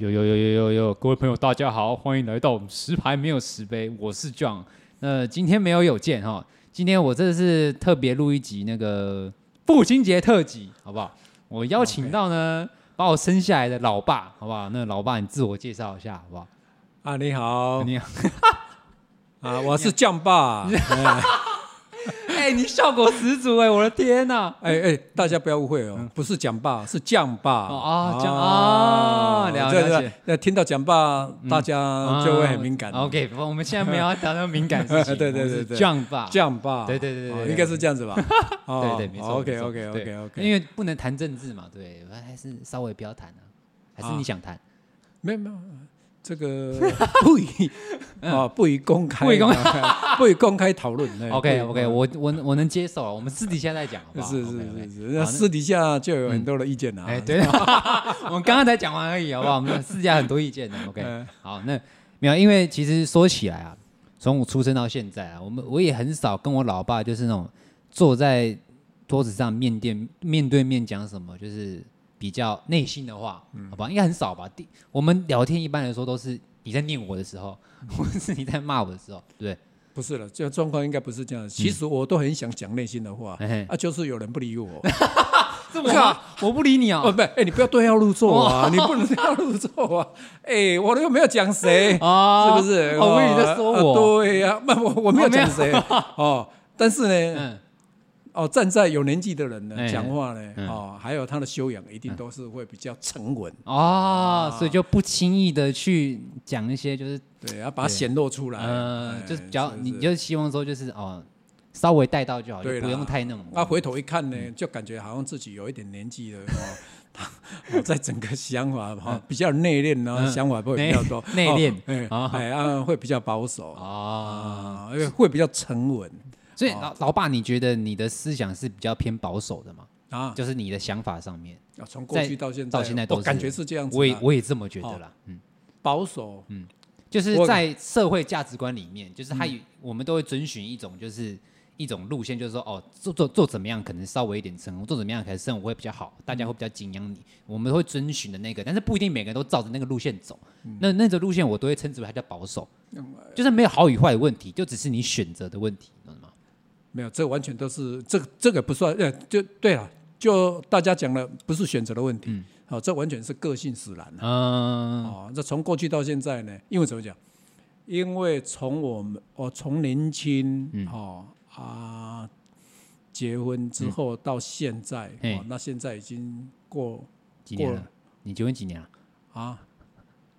有有有有有有，各位朋友大家好，欢迎来到我们十牌没有十杯，我是 John。那今天没有有见哈，今天我这是特别录一集那个父亲节特辑，好不好？我邀请到呢.把我生下来的老爸，好不好？那老爸你自我介绍一下，好不好？啊，你好，你好，啊，我是酱爸。你效果十足哎！我的天呐！哎哎，大家不要误会哦，不是讲爸，是酱爸啊，酱啊，了解。那听到讲爸，大家就会很敏感。OK，我们现在没有要谈到敏感事情。对对对对，酱爸，酱爸，对对对对，应该是这样子吧？对对，没错。OK OK OK OK，因为不能谈政治嘛，对，还是稍微不要谈啊。还是你想谈？没有没有。这个 不宜啊，不宜公开，不宜公开，不宜公开讨论。OK OK，我我我能接受，我们私底下再讲。是是是是，那私底下就有很多的意见了。哎，对，我们刚刚才讲完而已，好不好？我们私底下很多意见的。OK，好，那没有，因为其实说起来啊，从我出生到现在啊，我们我也很少跟我老爸就是那种坐在桌子上面对面对面讲什么，就是。比较内心的话，好吧，应该很少吧。第我们聊天一般来说都是你在念我的时候，或者是你在骂我的时候，对不对？不是了，这个状况应该不是这样。其实我都很想讲内心的话，啊，就是有人不理我。这么好，我不理你啊？不，哎，你不要对号入座啊！你不能对号入座啊！哎，我又没有讲谁啊，是不是？我以为你在说我。对呀，不，我我没有讲谁哦。但是呢。哦，站在有年纪的人呢，讲话呢，哦，还有他的修养，一定都是会比较沉稳。哦，所以就不轻易的去讲一些，就是对，要把它显露出来，嗯，就是比较，你就希望说，就是哦，稍微带到就好，就不用太那种。那回头一看呢，就感觉好像自己有一点年纪了，哦，在整个想法哈比较内敛，然后想法会比较多，内敛，哎，啊，会比较保守。啊，因为会比较沉稳。所以老老爸，你觉得你的思想是比较偏保守的吗？啊，就是你的想法上面，从过去到现在到现在都感觉是这样子。我也我也这么觉得啦。嗯，保守，嗯，就是在社会价值观里面，就是他我们都会遵循一种就是一种路线，就是说哦，做做做怎么样可能稍微一点成功，做怎么样可能生活会比较好，大家会比较敬仰你。我们会遵循的那个，但是不一定每个人都照着那个路线走。那那个路线我都会称之为它叫保守，就是没有好与坏的问题，就只是你选择的问题？没有，这完全都是这个这个不算，呃，就对了，就大家讲的不是选择的问题，嗯，好，这完全是个性使然啊，嗯，哦，这从过去到现在呢，因为怎么讲？因为从我们我从年轻，嗯，哦啊，结婚之后到现在，哦，那现在已经过几年了？你结婚几年了？啊，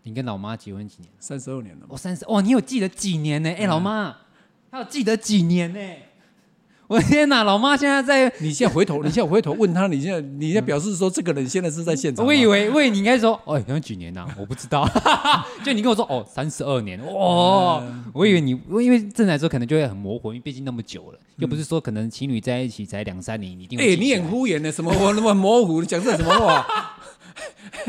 你跟老妈结婚几年？三十二年了。哦，三十哦，你有记得几年呢？哎，老妈，她有记得几年呢？我天哪，老妈现在在。你现在回头，你现在回头问他，你现在你现在表示说这个人现在是在现场。我以为，我以为你应该说，哦，有几年呐？我不知道。就你跟我说，哦，三十二年，哇！我以为你，我因为正来说可能就会很模糊，因为毕竟那么久了，又不是说可能情侣在一起才两三年，你一定。哎，你很敷衍的，什么我 那么模糊？你讲这什么话？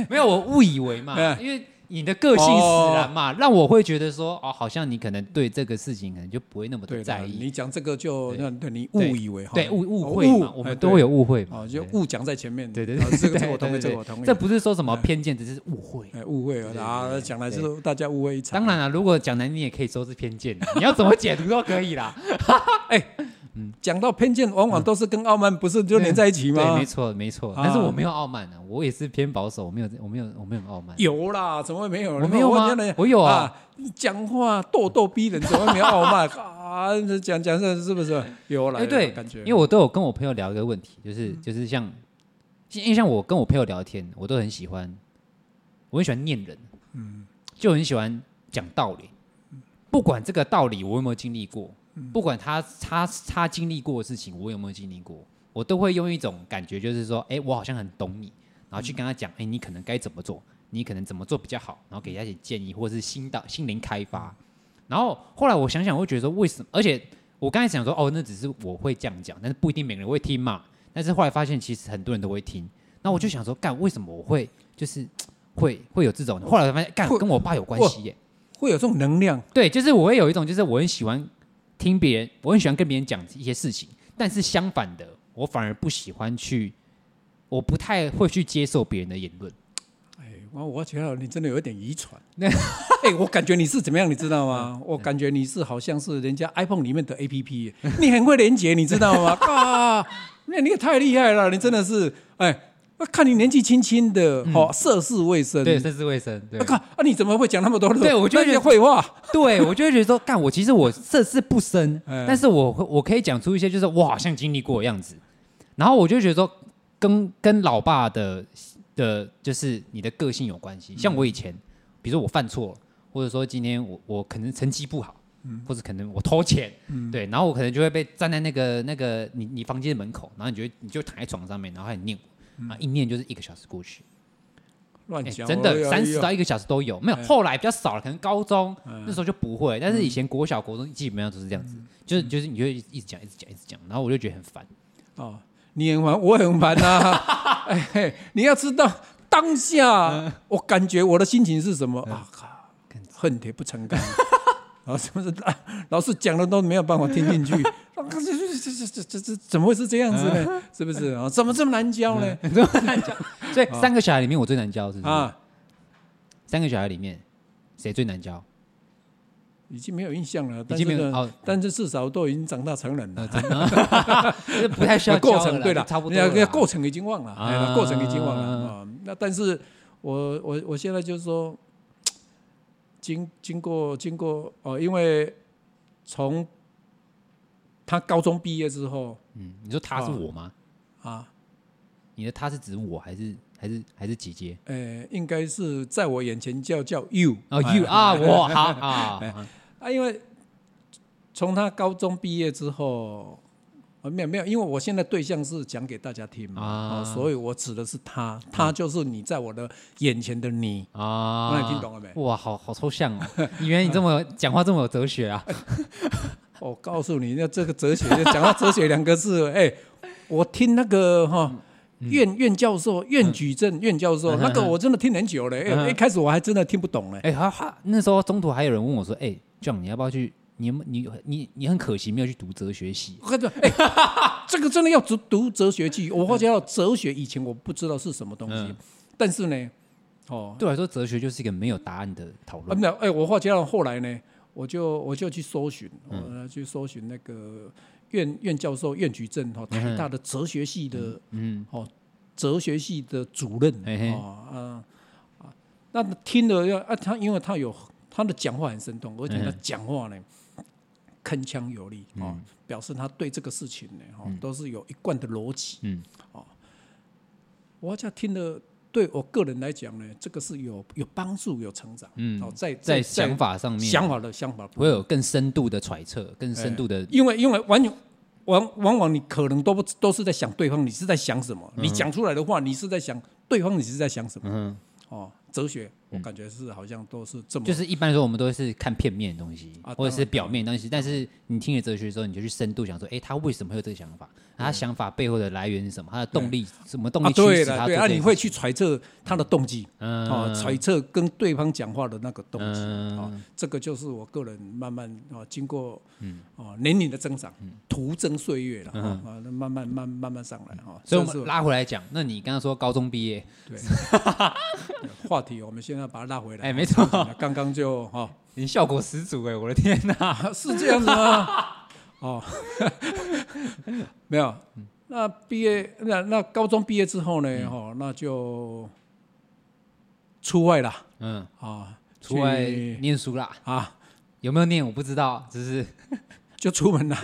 没有，我误以为嘛，因为。你的个性使然嘛，让我会觉得说，哦，好像你可能对这个事情可能就不会那么的在意。你讲这个就让对你误以为，对误误会嘛，我们都会有误会嘛，就误讲在前面。对对对，这个我同意，这个我同意。这不是说什么偏见，只是误会。误会啊，讲来是大家误会一场。当然了，如果讲难听，你也可以说是偏见，你要怎么解读都可以啦。哎。嗯，讲到偏见，往往都是跟傲慢不是就连在一起吗？对，没错，没错。但是我没有傲慢啊，我也是偏保守，我没有，我没有，我没有傲慢。有啦，怎么会没有？我没有吗？我有啊。讲话咄咄逼人，怎么会没有傲慢 啊？讲讲这是不是有啦？哎，对，感觉。因为我都有跟我朋友聊一个问题，就是就是像，因为像我跟我朋友聊天，我都很喜欢，我很喜欢念人，嗯，就很喜欢讲道理，不管这个道理我有没有经历过。不管他他他经历过的事情，我有没有经历过，我都会用一种感觉，就是说，哎，我好像很懂你，然后去跟他讲，哎，你可能该怎么做，你可能怎么做比较好，然后给他一些建议，或者是心到心灵开发。然后后来我想想，我会觉得说，为什么？而且我刚才想说，哦，那只是我会这样讲，但是不一定每个人会听嘛。但是后来发现，其实很多人都会听。那我就想说，干，为什么我会就是 会会有这种？后来发现，干，跟我爸有关系耶，会有这种能量。对，就是我会有一种，就是我很喜欢。听别人，我很喜欢跟别人讲一些事情，但是相反的，我反而不喜欢去，我不太会去接受别人的言论。哎，我我觉得你真的有一点遗传。哎，我感觉你是怎么样，你知道吗？我感觉你是好像是人家 iPhone 里面的 APP，你很会连接，你知道吗？啊，那你也太厉害了，你真的是哎。看你年纪轻轻的，哦涉世未深，对，涉世未深。对，看啊，你怎么会讲那么多？对，我就觉得废话。对，我就会觉得说，干我其实我涉世不深，但是我我可以讲出一些就是我好像经历过的样子。然后我就觉得说，跟跟老爸的的，就是你的个性有关系。像我以前，比如说我犯错，或者说今天我我可能成绩不好，或者可能我偷钱，对，然后我可能就会被站在那个那个你你房间的门口，然后你就你就躺在床上面，然后开始念。啊，一念就是一个小时过去，乱讲，真的三十到一个小时都有，没有后来比较少了，可能高中那时候就不会，但是以前国小、国中基本上都是这样子，就是就是你就会一直讲、一直讲、一直讲，然后我就觉得很烦。哦，你很烦，我很烦呐。哎，你要知道当下我感觉我的心情是什么啊？靠，恨铁不成钢。啊，是不是老师讲的都没有办法听进去？这这这这这这怎么会是这样子呢？是不是啊？怎么这么难教呢？这么难教？所以三个小孩里面我最难教，是不是？啊，三个小孩里面谁最难教？已经没有印象了，已经没有。但是至少都已经长大成人了，不太需要过程。对了，差不多。过程已经忘了，过程已经忘了啊。那但是我我我现在就是说。经经过经过哦，因为从他高中毕业之后，嗯，你说他是我吗？啊，你的他是指我还是还是还是姐姐？呃，应该是在我眼前叫叫 you 啊 you 啊我好啊啊，因为从他高中毕业之后。啊，没有没有，因为我现在对象是讲给大家听嘛，啊，所以我指的是他，他就是你在我的眼前的你啊，那你听懂了没？哇，好好抽象啊！以为你这么 讲话这么有哲学啊？我告诉你，那这个哲学，讲到哲学两个字，哎，我听那个哈苑苑教授苑举正苑教授那个，我真的听很久了，哎，一开始我还真的听不懂嘞，哎，哈哈，那时候中途还有人问我说，哎，John，你要不要去？你你你你很可惜没有去读哲学系，哎，这个真的要读读哲学系。我发觉到哲学以前我不知道是什么东西，但是呢，哦，对我来说哲学就是一个没有答案的讨论。没有，哎，我发觉到后来呢，我就我就去搜寻，我，去搜寻那个苑苑教授苑举正哈，台大的哲学系的，嗯，哦，哲学系的主任，啊啊啊，那听了要啊，他因为他有他的讲话很生动，而且他讲话呢。铿锵有力啊，表示他对这个事情呢，哈，都是有一贯的逻辑。嗯，哦，我这听了，对我个人来讲呢，这个是有有帮助、有成长。嗯，哦，在在想法上面，想法的想法会有更深度的揣测，更深度的。因为因为完全往往往你可能都不都是在想对方，你是在想什么？你讲出来的话，你是在想对方，你是在想什么？嗯，哦，哲学。我感觉是好像都是这么，就是一般来说我们都是看片面的东西，或者是表面的东西。但是你听了哲学之后，你就去深度想说，哎，他为什么会有这个想法？他想法背后的来源是什么？他的动力什么动力驱使他？对啊，你会去揣测他的动机，哦，揣测跟对方讲话的那个动机啊，这个就是我个人慢慢啊，经过哦年龄的增长，徒增岁月了啊，慢慢慢慢慢上来啊。所以我们拉回来讲，那你刚刚说高中毕业，对，话题我们现在。要把它拉回来。哎，没错，刚刚就哈，你效果十足哎，我的天哪，是这样子吗？哦，没有，那毕业那那高中毕业之后呢？哈，那就出外了。嗯，啊，出外念书啦。啊，有没有念我不知道，只是就出门了。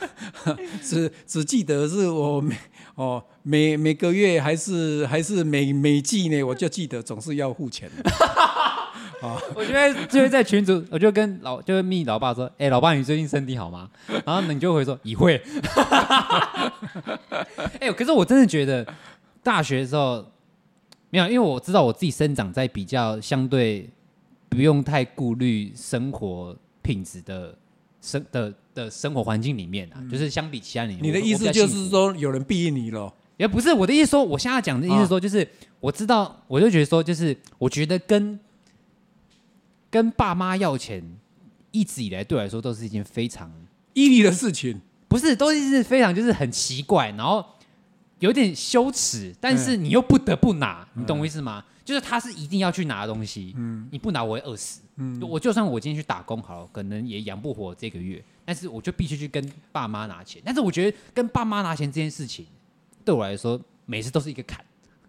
只只记得是我每。哦，每每个月还是还是每每季呢，我就记得总是要付钱。啊，我觉得就会在群组，我就跟老就会密老爸说，哎、欸，老爸，你最近身体好吗？然后你就会说，已会。哎、欸，可是我真的觉得大学的时候没有，因为我知道我自己生长在比较相对不用太顾虑生活品质的生的。的生活环境里面啊，嗯、就是相比其他人，你的意思就是说有人庇你了？也不是我的意思说，我现在讲的意思说，就是我知道，我就觉得说，就是我觉得跟跟爸妈要钱，一直以来对我来说都是一件非常毅力的事情，不是，都是非常就是很奇怪，然后有点羞耻，但是你又不得不拿，嗯、你懂我意思吗？就是他是一定要去拿的东西，嗯，你不拿我会饿死，嗯，我就算我今天去打工好了，可能也养不活这个月，但是我就必须去跟爸妈拿钱。但是我觉得跟爸妈拿钱这件事情，对我来说每次都是一个坎。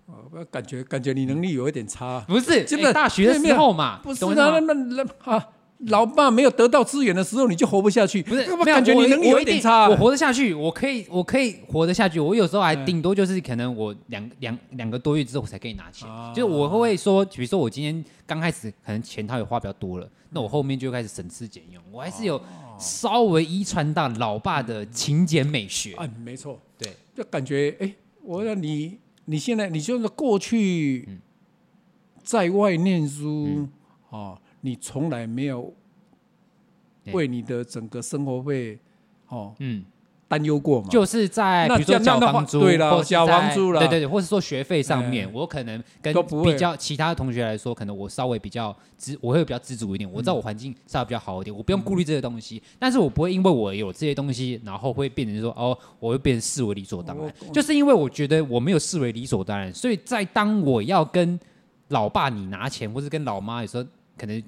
哦，感觉感觉你能力有一点差，不是？基本大学的时候嘛，不是那那那哈。老爸没有得到资源的时候，你就活不下去。不是，我感觉你能力有一点差。我活得下去，我可以，我可以活得下去。我有时候还顶多就是可能我两两两个多月之后我才可以拿钱。就是我会说，比如说我今天刚开始可能钱他也花比较多了，那我后面就开始省吃俭用。我还是有稍微遗传到老爸的勤俭美学。嗯，没错，对，就感觉哎，我说你你现在你就是过去在外念书啊。你从来没有为你的整个生活费哦，嗯，担忧过吗？就是在比如说交房租，对了，交房租了，对对对，或者说学费上面，我可能跟比较其他的同学来说，可能我稍微比较知，我会比较知足一点。我知道我环境稍微比较好一点，我不用顾虑这些东西，但是我不会因为我有这些东西，然后会变成说哦，我会变成视为理所当然。就是因为我觉得我没有视为理所当然，所以在当我要跟老爸你拿钱，或是跟老妈有时候。可能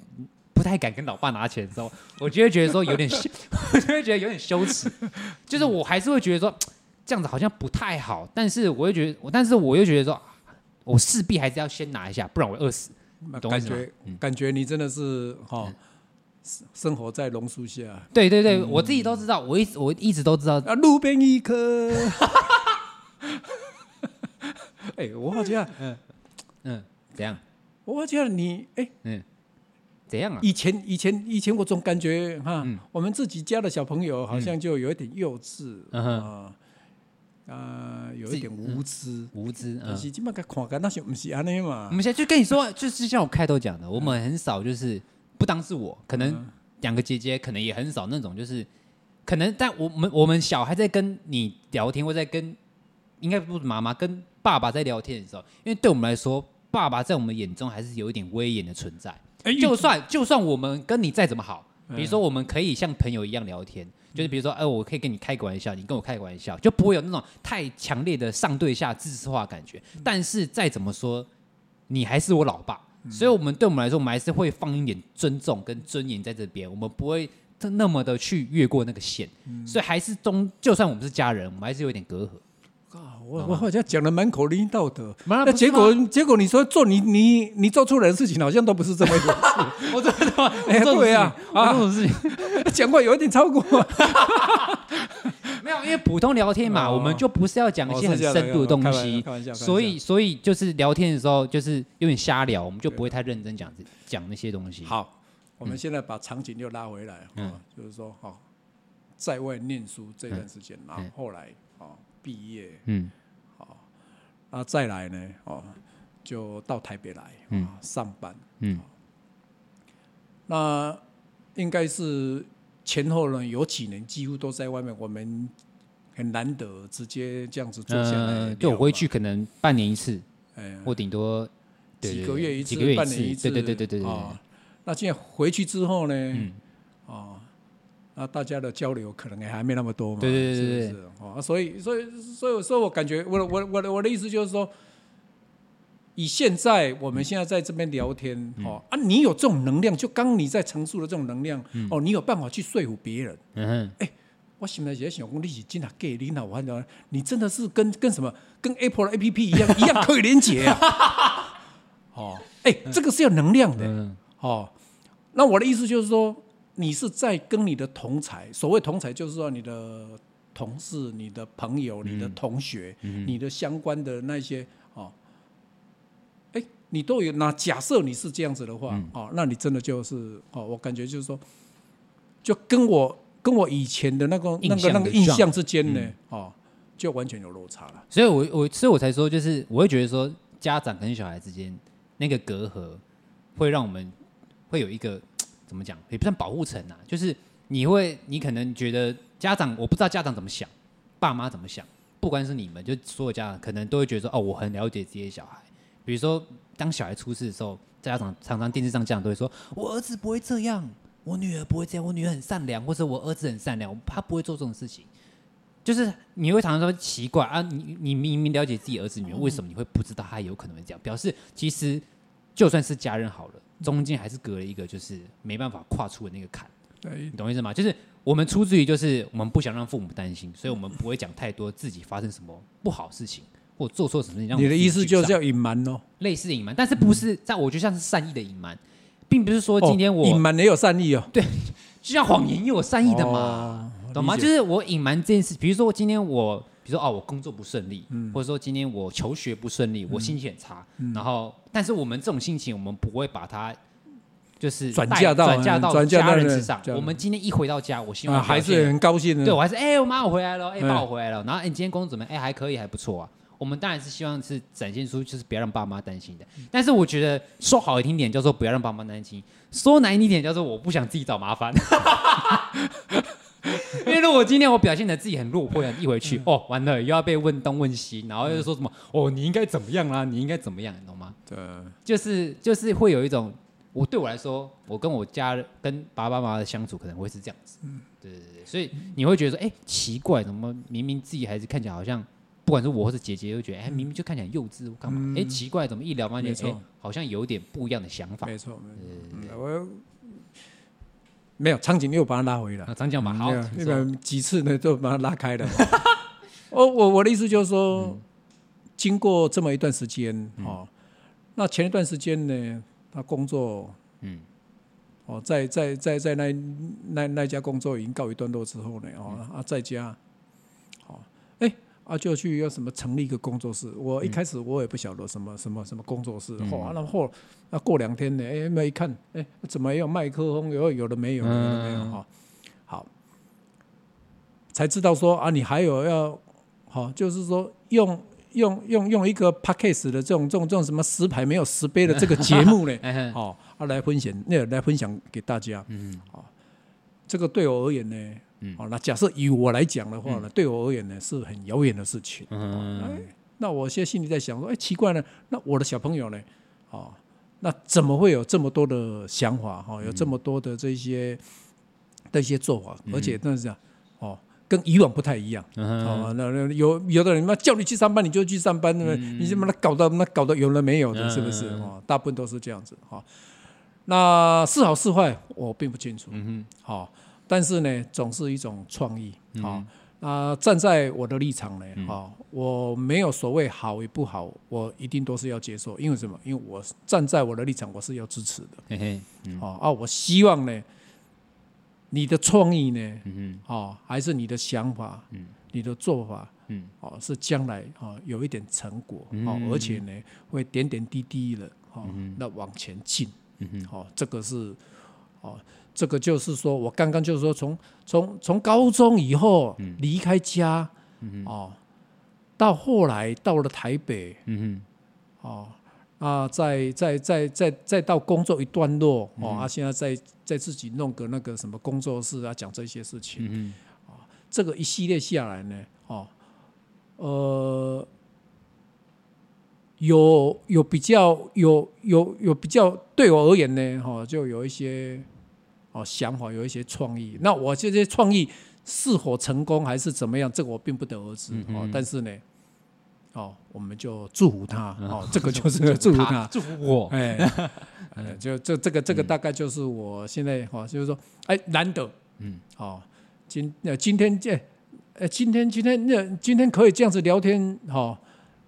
不太敢跟老爸拿钱的时候，我就会觉得说有点羞，我就会觉得有点羞耻。就是我还是会觉得说这样子好像不太好，但是我又觉得，但是我又觉得说，我势必还是要先拿一下，不然我饿死。感觉、嗯、感觉你真的是哈、哦，生活在榕树下。对对对，嗯、我自己都知道，我一我一直都知道。啊，路边一棵。哎、欸，我好像，嗯嗯，怎样？我好像你，哎、欸，嗯。怎样啊？以前以前以前我总感觉哈，我们自己家的小朋友好像就有一点幼稚啊，啊，有一点无知无知。但是基本上看，那些不是安尼嘛。我们现在就跟你说，就是像我开头讲的，我们很少就是不当是我，可能两个姐姐可能也很少那种，就是可能在我们我们小孩在跟你聊天，或在跟应该不是妈妈跟爸爸在聊天的时候，因为对我们来说，爸爸在我们眼中还是有一点威严的存在。就算就算我们跟你再怎么好，比如说我们可以像朋友一样聊天，就是比如说，哎，我可以跟你开个玩笑，你跟我开个玩笑，就不会有那种太强烈的上对下、自私化感觉。但是再怎么说，你还是我老爸，所以我们对我们来说，我们还是会放一点尊重跟尊严在这边，我们不会那么的去越过那个线。所以还是中，就算我们是家人，我们还是有点隔阂。我我好像讲的满口灵道德，那结果结果你说做你你你做出来的事情好像都不是这么一回事。我真的吗？哎，对啊，啊，这种事情 讲过有一点超过。没有，因为普通聊天嘛，我们就不是要讲一些很深度的东西，所以所以就是聊天的时候就是有点瞎聊，我们就不会太认真讲讲那些东西。好，我们现在把场景又拉回来，嗯，就是说，好，在外念书这段时间，然后后来，啊。毕业，嗯，好，那再来呢？哦，就到台北来，嗯，上班，嗯，那应该是前后呢有几年几乎都在外面，我们很难得直接这样子坐下来，就我回去可能半年一次，哎，或顶多几个月一次，半年一次，对对对对对，那现在回去之后呢？嗯，啊。那大家的交流可能也还没那么多嘛，对对对对，哦，所以所以所以说我感觉我我我的我的意思就是说，以现在我们现在在这边聊天，哦啊，你有这种能量，就刚你在陈述的这种能量，哦，你有办法去说服别人，嗯哼，哎，我现在也想讲，你是真的给你那我看到，你真的是跟跟什么，跟 Apple 的 APP 一样，一样可以连接啊，哦，哎，这个是要能量的，哦，那我的意思就是说。你是在跟你的同才，所谓同才就是说你的同事、你的朋友、你的同学、嗯、你的相关的那些哦，哎，你都有。那假设你是这样子的话，嗯、哦，那你真的就是哦，我感觉就是说，就跟我跟我以前的那个那个那个印象之间呢，嗯、哦，就完全有落差了。所以我我所以我才说，就是我会觉得说，家长跟小孩之间那个隔阂，会让我们会有一个。怎么讲也不算保护层啊，就是你会，你可能觉得家长，我不知道家长怎么想，爸妈怎么想，不管是你们，就所有家长可能都会觉得说，哦，我很了解这些小孩。比如说，当小孩出事的时候，家长常常电视上家长都会说，我儿子不会这样，我女儿不会这样，我女儿很善良，或者我儿子很善良，他不会做这种事情。就是你会常常说奇怪啊，你你明明了解自己儿子女儿，为什么你会不知道他有可能会这样？表示其实就算是家人好了，中间还是隔了一个就是没办法跨出的那个坎。对，你懂我意思吗？就是我们出自于就是我们不想让父母担心，所以我们不会讲太多自己发生什么不好事情或做错什么事情。你的意思就是要隐瞒哦，类似隐瞒，但是不是在我觉得像是善意的隐瞒，并不是说今天我隐瞒也有善意哦。对，就像谎言也有善意的嘛，哦、懂吗？就是我隐瞒这件事，比如说今天我，比如说哦，我工作不顺利，嗯、或者说今天我求学不顺利，嗯、我心情很差，嗯、然后但是我们这种心情，我们不会把它。就是转嫁到转嫁到家人之上。我们今天一回到家，我希望还是很高兴的。对我还是哎，我妈我回来了，哎，爸我回来了。然后哎，你今天工作怎么样？哎，还可以，还不错啊。我们当然是希望是展现出就是不要让爸妈担心的。但是我觉得说好听点叫做不要让爸妈担心，说难听点叫做我不想自己找麻烦。因为如果今天我表现的自己很落魄，一回去哦，完了又要被问东问西，然后又说什么哦，你应该怎么样啦？你应该怎么样？你懂吗？对，就是就是会有一种。我对我来说，我跟我家人、跟爸爸妈妈的相处可能会是这样子，嗯，对对对，所以你会觉得说，哎、欸，奇怪，怎么明明自己孩子看起来好像，不管是我或是姐姐，都觉得，哎、欸，明明就看起来幼稚，干嘛？哎、嗯欸，奇怪，怎么一聊发现，哎、欸，好像有点不一样的想法。没错，没错，我没有场景，又把他拉回来。场景嘛，好，那个几次呢，都把他拉开了。我我我的意思就是说，嗯、经过这么一段时间，哦，嗯、那前一段时间呢？他工作，嗯，哦，在在在在那那那家工作已经告一段落之后呢，哦，啊，在家，啊，就去要什么成立一个工作室。我一开始我也不晓得什么什么什么工作室，哦，然后那过两天呢，哎，没一看，哎，怎么有麦克风？有有的没有，有的没有哈。好，才知道说啊，你还有要，好，就是说用。用用用一个 p a c k a g e 的这种这种这种什么十排没有十杯的这个节目呢，哦，啊来分享，那来分享给大家，嗯，哦，这个对我而言呢，哦，那假设以我来讲的话呢，对我而言呢是很遥远的事情，嗯，那我现在心里在想说，哎，奇怪呢，那我的小朋友呢，哦，那怎么会有这么多的想法，哈，有这么多的这些的一些做法，而且那是这样，哦。跟以往不太一样，哦，那那有有的人嘛叫你去上班你就去上班，那么你怎么搞到那搞到有了没有的，是不是？哦，大部分都是这样子，哈。那是好是坏我并不清楚，嗯哼，好，但是呢，总是一种创意，好。啊，站在我的立场呢，哈，我没有所谓好与不好，我一定都是要接受，因为什么？因为我站在我的立场，我是要支持的，嘿嘿，好啊，我希望呢。你的创意呢？嗯哦，还是你的想法，嗯，你的做法，嗯，哦，是将来哦有一点成果，哦，而且呢会点点滴滴的，哦，那往前进，嗯哼，哦，这个是，哦，这个就是说我刚刚就是说从从从高中以后离开家，嗯哦，到后来到了台北，嗯，哦。啊，再再再再再到工作一段落哦，啊，现在在在自己弄个那个什么工作室啊，讲这些事情，嗯哼，啊，这个一系列下来呢，哦，呃，有有比较有有有比较对我而言呢，哈，就有一些哦想法，有一些创意。那我这些创意是否成功还是怎么样，这个我并不得而知哦，但是呢。哦，我们就祝福他哦，这个就是祝福他，祝福我，哎，就这这个这个大概就是我现在哈，就是说，哎，难得，嗯，好，今呃今天这，呃今天今天那今天可以这样子聊天哈。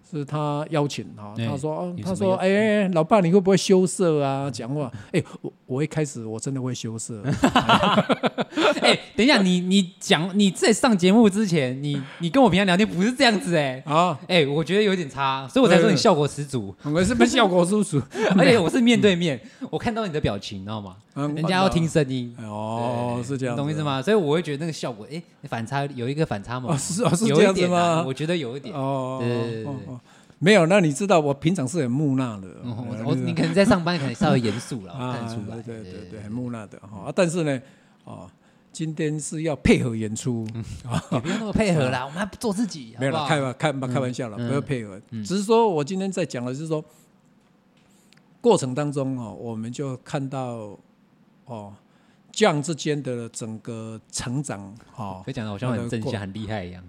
是他邀请哈，他说，他说，哎，老爸，你会不会羞涩啊？讲话，哎，我我一开始我真的会羞涩。哎，等一下，你你讲你在上节目之前，你你跟我平常聊天不是这样子哎啊，哎，我觉得有点差，所以我才说你效果十足。我是不是效果十足？而且我是面对面，我看到你的表情，你知道吗？人家要听声音哦，是这样，懂意思吗？所以我会觉得那个效果，哎，反差有一个反差嘛？是啊，是这样子吗？我觉得有一点哦，对对对。没有，那你知道我平常是很木讷的。我你可能在上班，可能稍微严肃了，看出来。对对对，很木讷的哈。但是呢，哦，今天是要配合演出，你不用那么配合啦，我们还不做自己。没有了，开玩开开玩笑了，不要配合。只是说我今天在讲的是说，过程当中哦，我们就看到哦，将之间的整个成长，哈，讲的好像很正向、很厉害一样。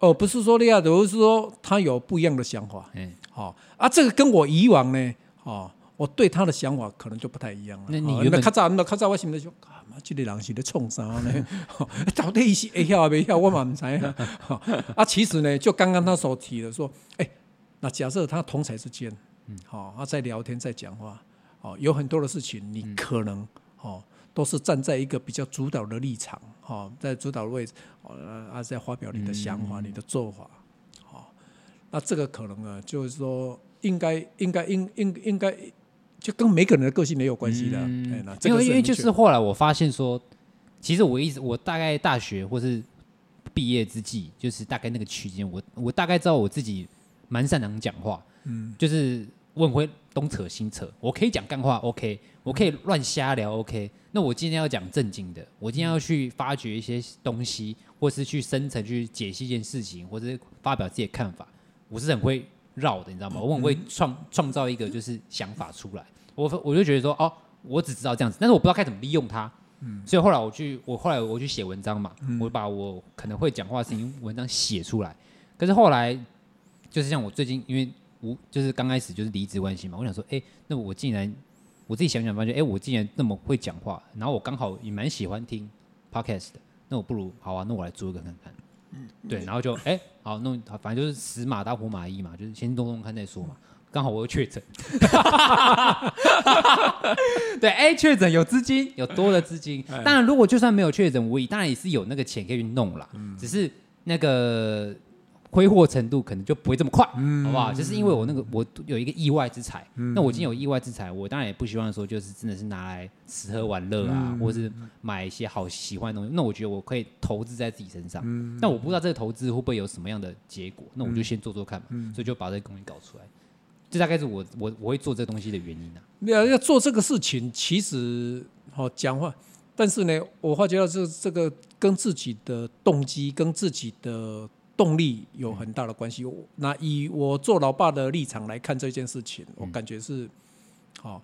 哦，不是说利亚的，而是说他有不一样的想法。嗯，好啊，这个跟我以往呢，哦，我对他的想法可能就不太一样了。那你原本较早，那较早我心里就，啊妈，这个人是在创啥呢？到底是会晓没晓？我嘛唔知啊。啊，其实呢，就刚刚他所提的说，哎、欸，那假设他同侪之间，嗯，好，他在聊天，在讲话，哦，有很多的事情，你可能，哦，都是站在一个比较主导的立场，哦，在主导的位置，哦，啊，在发表你的想法、你的做法。哦那这个可能啊，就是说应该应该应应应该就跟每个人的个性没有关系的。嗯，因为因为就是后来我发现说，其实我一直我大概大学或是毕业之际，就是大概那个区间，我我大概知道我自己蛮擅长讲话，嗯，就是我很会东扯西扯，我可以讲干话，OK，我可以乱瞎聊，OK。那我今天要讲正经的，我今天要去发掘一些东西，或是去深层去解析一件事情，或是发表自己的看法。我是很会绕的，你知道吗？我很会创创造一个就是想法出来。我我就觉得说，哦，我只知道这样子，但是我不知道该怎么利用它。嗯，所以后来我去，我后来我去写文章嘛，我把我可能会讲话的事情文章写出来。可是后来就是像我最近，因为我就是刚开始就是离职关系嘛，我想说，哎，那我竟然我自己想想发现，哎，我竟然那么会讲话，然后我刚好也蛮喜欢听 podcast 的，那我不如好啊，那我来做一个看看。嗯，对，然后就哎，好弄，反正就是死马当活马医嘛，就是先弄弄看再说嘛。刚好我又确诊，对，哎，确诊有资金，有多的资金。当然，如果就算没有确诊，我也当然也是有那个钱可以去弄啦。只是那个。挥霍程度可能就不会这么快，嗯、好不好？就是因为我那个我有一个意外之财，嗯、那我今天有意外之财，我当然也不希望说就是真的是拿来吃喝玩乐啊，嗯、或者是买一些好喜欢的东西。那我觉得我可以投资在自己身上，嗯、但我不知道这个投资会不会有什么样的结果，那我就先做做看嘛。嗯、所以就把这个东西搞出来，这大概是我我我会做这个东西的原因啊。要要做这个事情，其实好讲话，但是呢，我发觉到这这个跟自己的动机跟自己的。动力有很大的关系。那以我做老爸的立场来看这件事情，我感觉是，好，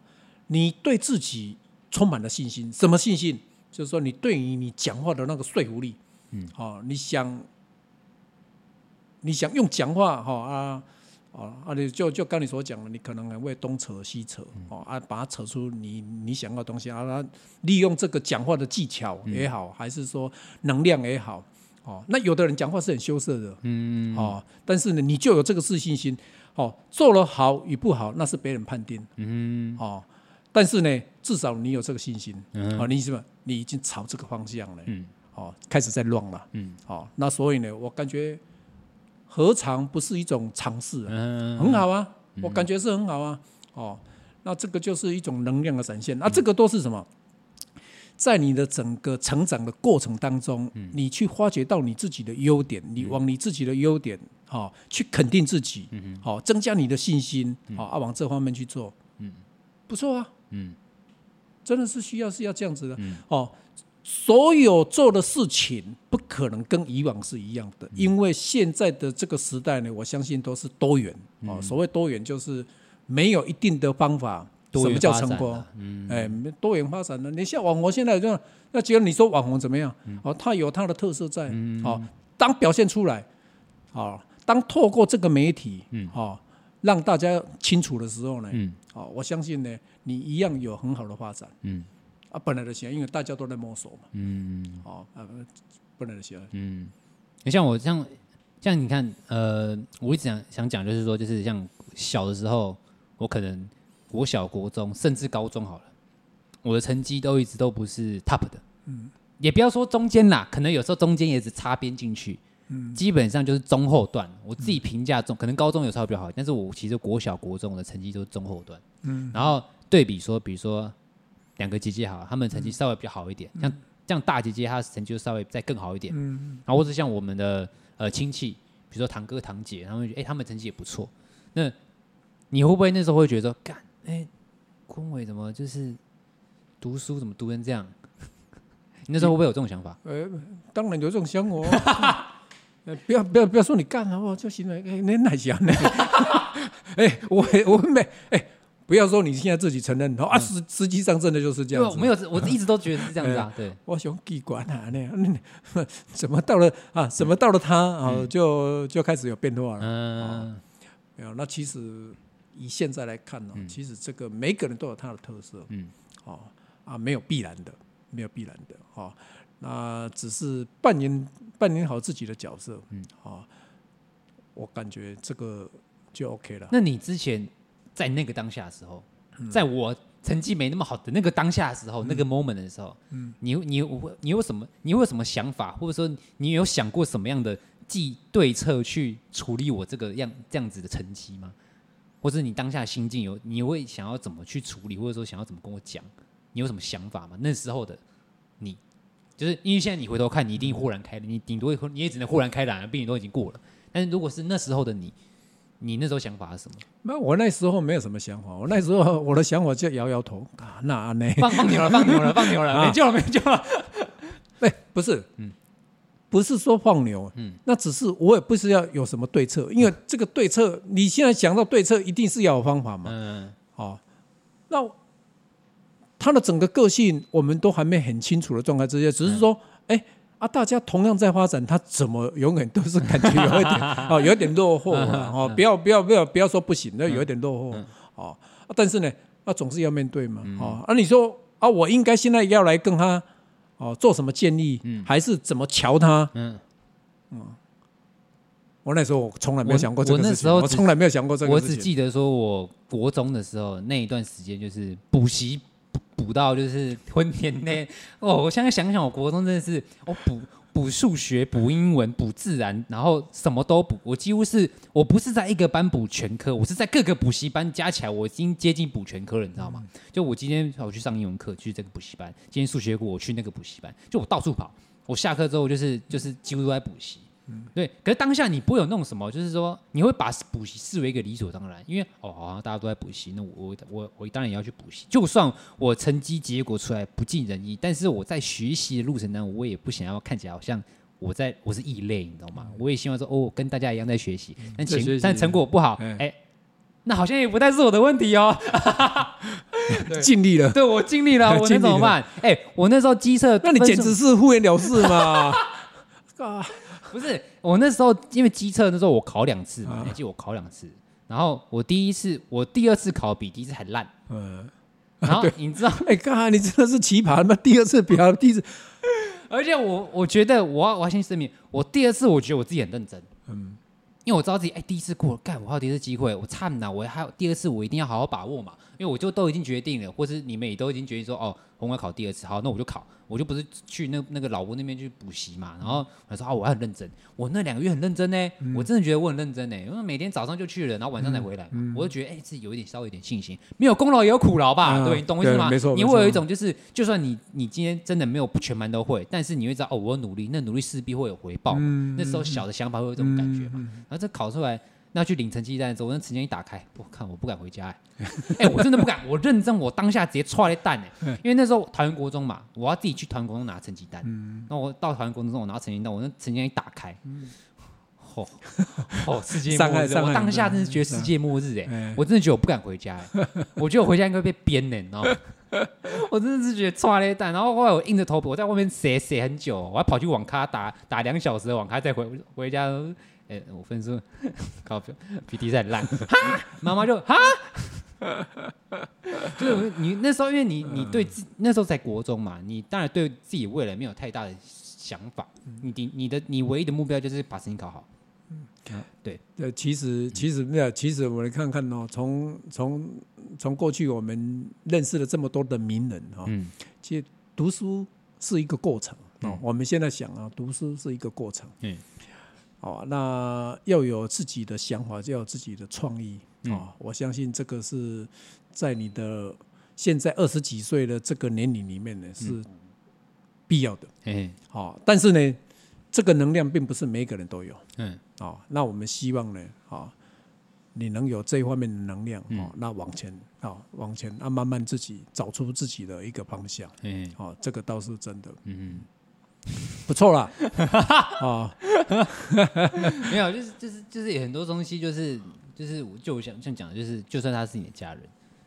你对自己充满了信心。什么信心？就是说你对于你讲话的那个说服力，嗯，好，你想，你想用讲话，哈啊啊啊！你就就刚你所讲的，你可能还会东扯西扯，哦啊，把它扯出你你想要的东西啊，利用这个讲话的技巧也好，还是说能量也好。哦，那有的人讲话是很羞涩的，嗯，哦，但是呢，你就有这个自信心，哦，做了好与不好，那是别人判定，嗯，哦，但是呢，至少你有这个信心，嗯，哦，你什么？你已经朝这个方向了，嗯，哦，开始在乱了，嗯，哦，那所以呢，我感觉何尝不是一种尝试，嗯，很好啊，我感觉是很好啊，哦，那这个就是一种能量的展现，那这个都是什么？在你的整个成长的过程当中，嗯、你去发掘到你自己的优点，嗯、你往你自己的优点，好、哦，去肯定自己，好、增加你的信心，好、啊，往这方面去做，嗯，不错啊，嗯，真的是需要是要这样子的，嗯、哦，所有做的事情不可能跟以往是一样的，嗯、因为现在的这个时代呢，我相信都是多元，哦，所谓多元就是没有一定的方法。什么叫成功？嗯，哎，多元发展呢。你像网红现在这样，那既然你说网红怎么样？哦，他有他的特色在。哦，当表现出来，哦，当透过这个媒体，哦，让大家清楚的时候呢，嗯哦，我相信呢，你一样有很好的发展。嗯，啊，本来的喜欢，因为大家都在摸索嘛。嗯，哦，本来的喜欢。嗯，你像我像像你看，呃，我一直想想讲，就是说，就是像小的时候，我可能。国小、国中，甚至高中好了，我的成绩都一直都不是 top 的，嗯，也不要说中间啦，可能有时候中间也只擦边进去，嗯，基本上就是中后段。我自己评价中，可能高中有时候比较好，但是我其实国小、国中的成绩都是中后段，嗯，然后对比说，比如说两个姐姐好，她们成绩稍微比较好一点，像这样大姐姐她的成绩就稍微再更好一点，嗯，然后或者像我们的呃亲戚，比如说堂哥堂姐，他们觉得哎，他们成绩也不错，那你会不会那时候会觉得说干？哎，坤伟怎么就是读书怎么读成这样？你那时候会不会有这种想法？呃，当然有这种想法。呃，不要不要不要说你干了，我就行了。哎，你哪想呢？哎，我我没哎，不要说你现在自己承认啊，实实际上真的就是这样子。没有，我一直都觉得是这样子啊。对，我想机关啊，那样怎么到了啊？怎么到了他啊？就就开始有变化了。嗯，没有，那其实。以现在来看呢，其实这个每个人都有他的特色，嗯，哦啊，没有必然的，没有必然的，哦，那只是扮演扮演好自己的角色，嗯，哦，我感觉这个就 OK 了。那你之前在那个当下的时候，在我成绩没那么好的那个当下的时候，那个 moment 的时候，嗯，你你你有什么你有什么想法，或者说你有想过什么样的计对策去处理我这个样这样子的成绩吗？或是你当下心境有，你会想要怎么去处理，或者说想要怎么跟我讲？你有什么想法吗？那时候的你，就是因为现在你回头看，你一定豁然开朗，你顶多你也只能豁然开朗，毕竟都已经过了。但是如果是那时候的你，你那时候想法是什么？那我那时候没有什么想法，我那时候我的想法就摇摇头啊，那呢？放放牛了，放牛了，放牛了，啊、没救了，没救了。哎，不是，嗯。不是说放牛，嗯，那只是我也不是要有什么对策，因为这个对策，你现在想到对策，一定是要有方法嘛，嗯，好，那他的整个个性，我们都还没很清楚的状态之下，只是说，哎啊，大家同样在发展，他怎么永远都是感觉有一点啊，有一点落后啊，哦，不要不要不要不要说不行，那有一点落后，哦，但是呢，那总是要面对嘛，哦，啊，你说啊，我应该现在要来跟他。哦，做什么建议，嗯、还是怎么瞧他？嗯嗯，我那时候我从来没有想过这个事情。我那时候我从来没有想过这个。我只记得说，我国中的时候那一段时间，就是补习补到就是昏天黑。哦，我现在想想，我国中真的是我补。补数学、补英文、补自然，然后什么都补。我几乎是，我不是在一个班补全科，我是在各个补习班加起来，我已经接近补全科了，你知道吗？就我今天我去上英文课，去这个补习班；今天数学课我去那个补习班，就我到处跑。我下课之后就是就是几乎都在补习。嗯，对，可是当下你不会有那种什么，就是说你会把补习视为一个理所当然，因为哦，好像大家都在补习，那我我我我当然也要去补习。就算我成绩结果出来不尽人意，但是我在学习的路程当中，我也不想要看起来好像我在我是异类，你知道吗？我也希望说哦，跟大家一样在学习，但成但成果不好，哎，那好像也不太是我的问题哦。尽力了，对我 尽力了，我能怎么办？哎，我那时候机测，那你简直是敷衍了事嘛！啊。不是我那时候，因为机测那时候我考两次嘛，你记得我考两次，然后我第一次，我第二次考比第一次还烂，嗯，然后 你知道，哎，干啥？你真的是奇葩，那第二次比第一次，而且我我觉得我要我要先声明，我第二次我觉得我自己很认真，嗯，因为我知道自己哎第一次过了，干我还有第二次机会，我差哪？我还有第二次，我一定要好好把握嘛，因为我就都已经决定了，或是你们也都已经决定说哦。我要考第二次，好，那我就考，我就不是去那那个老屋那边去补习嘛。然后他说啊，我很认真，我那两个月很认真呢，嗯、我真的觉得我很认真呢，因为每天早上就去了，然后晚上才回来，嗯嗯、我就觉得哎，自己有一点稍微有点信心，没有功劳也有苦劳吧，嗯、对，你懂我意思吗？没错，你会有一种就是，就算你你今天真的没有全班都会，但是你会知道哦，我努力，那努力势必会有回报。嗯、那时候小的想法会有这种感觉嘛。然后这考出来。那去领成绩单的时候，我那成绩一打开，我看我不敢回家哎、欸。欸，我真的不敢，我认真，我当下直接踹了蛋哎，因为那时候桃园国中嘛，我要自己去桃园国中拿成绩单，那、嗯、我到桃园国中，我拿成绩单，我那成绩单一打开，哦哦，世界末日，我当下真是觉得世界末日哎、欸，我真的觉得我不敢回家哎、欸，我觉得我回家应该被鞭呢，你知道吗？我真的是觉得踹了蛋，然后后来我硬着头皮，我在外面写写很久，我还跑去网咖打打两小时的网咖，再回回家。哎，我分数考比比赛烂，哈，妈妈就哈，就是你那时候，因为你你对自那时候在国中嘛，你当然对自己未来没有太大的想法，你的你的你唯一的目标就是把成绩考好。嗯，对，呃，其实其实没有，其实我来看看哦，从从从过去我们认识了这么多的名人哈，嗯，其实读书是一个过程哦，我们现在想啊，读书是一个过程，嗯。哦，那要有自己的想法，就要有自己的创意啊！哦嗯、我相信这个是在你的现在二十几岁的这个年龄里面呢，是必要的。嗯，好，但是呢，这个能量并不是每一个人都有。嗯，哦，那我们希望呢，哦，你能有这一方面的能量，哦，那往前，哦，往前，啊，慢慢自己找出自己的一个方向。嗯，哦，这个倒是真的。嗯嗯。不错啦，啊，没有，就是就是就是有很多东西，就是就是就像像讲的，就是就算他是你的家人，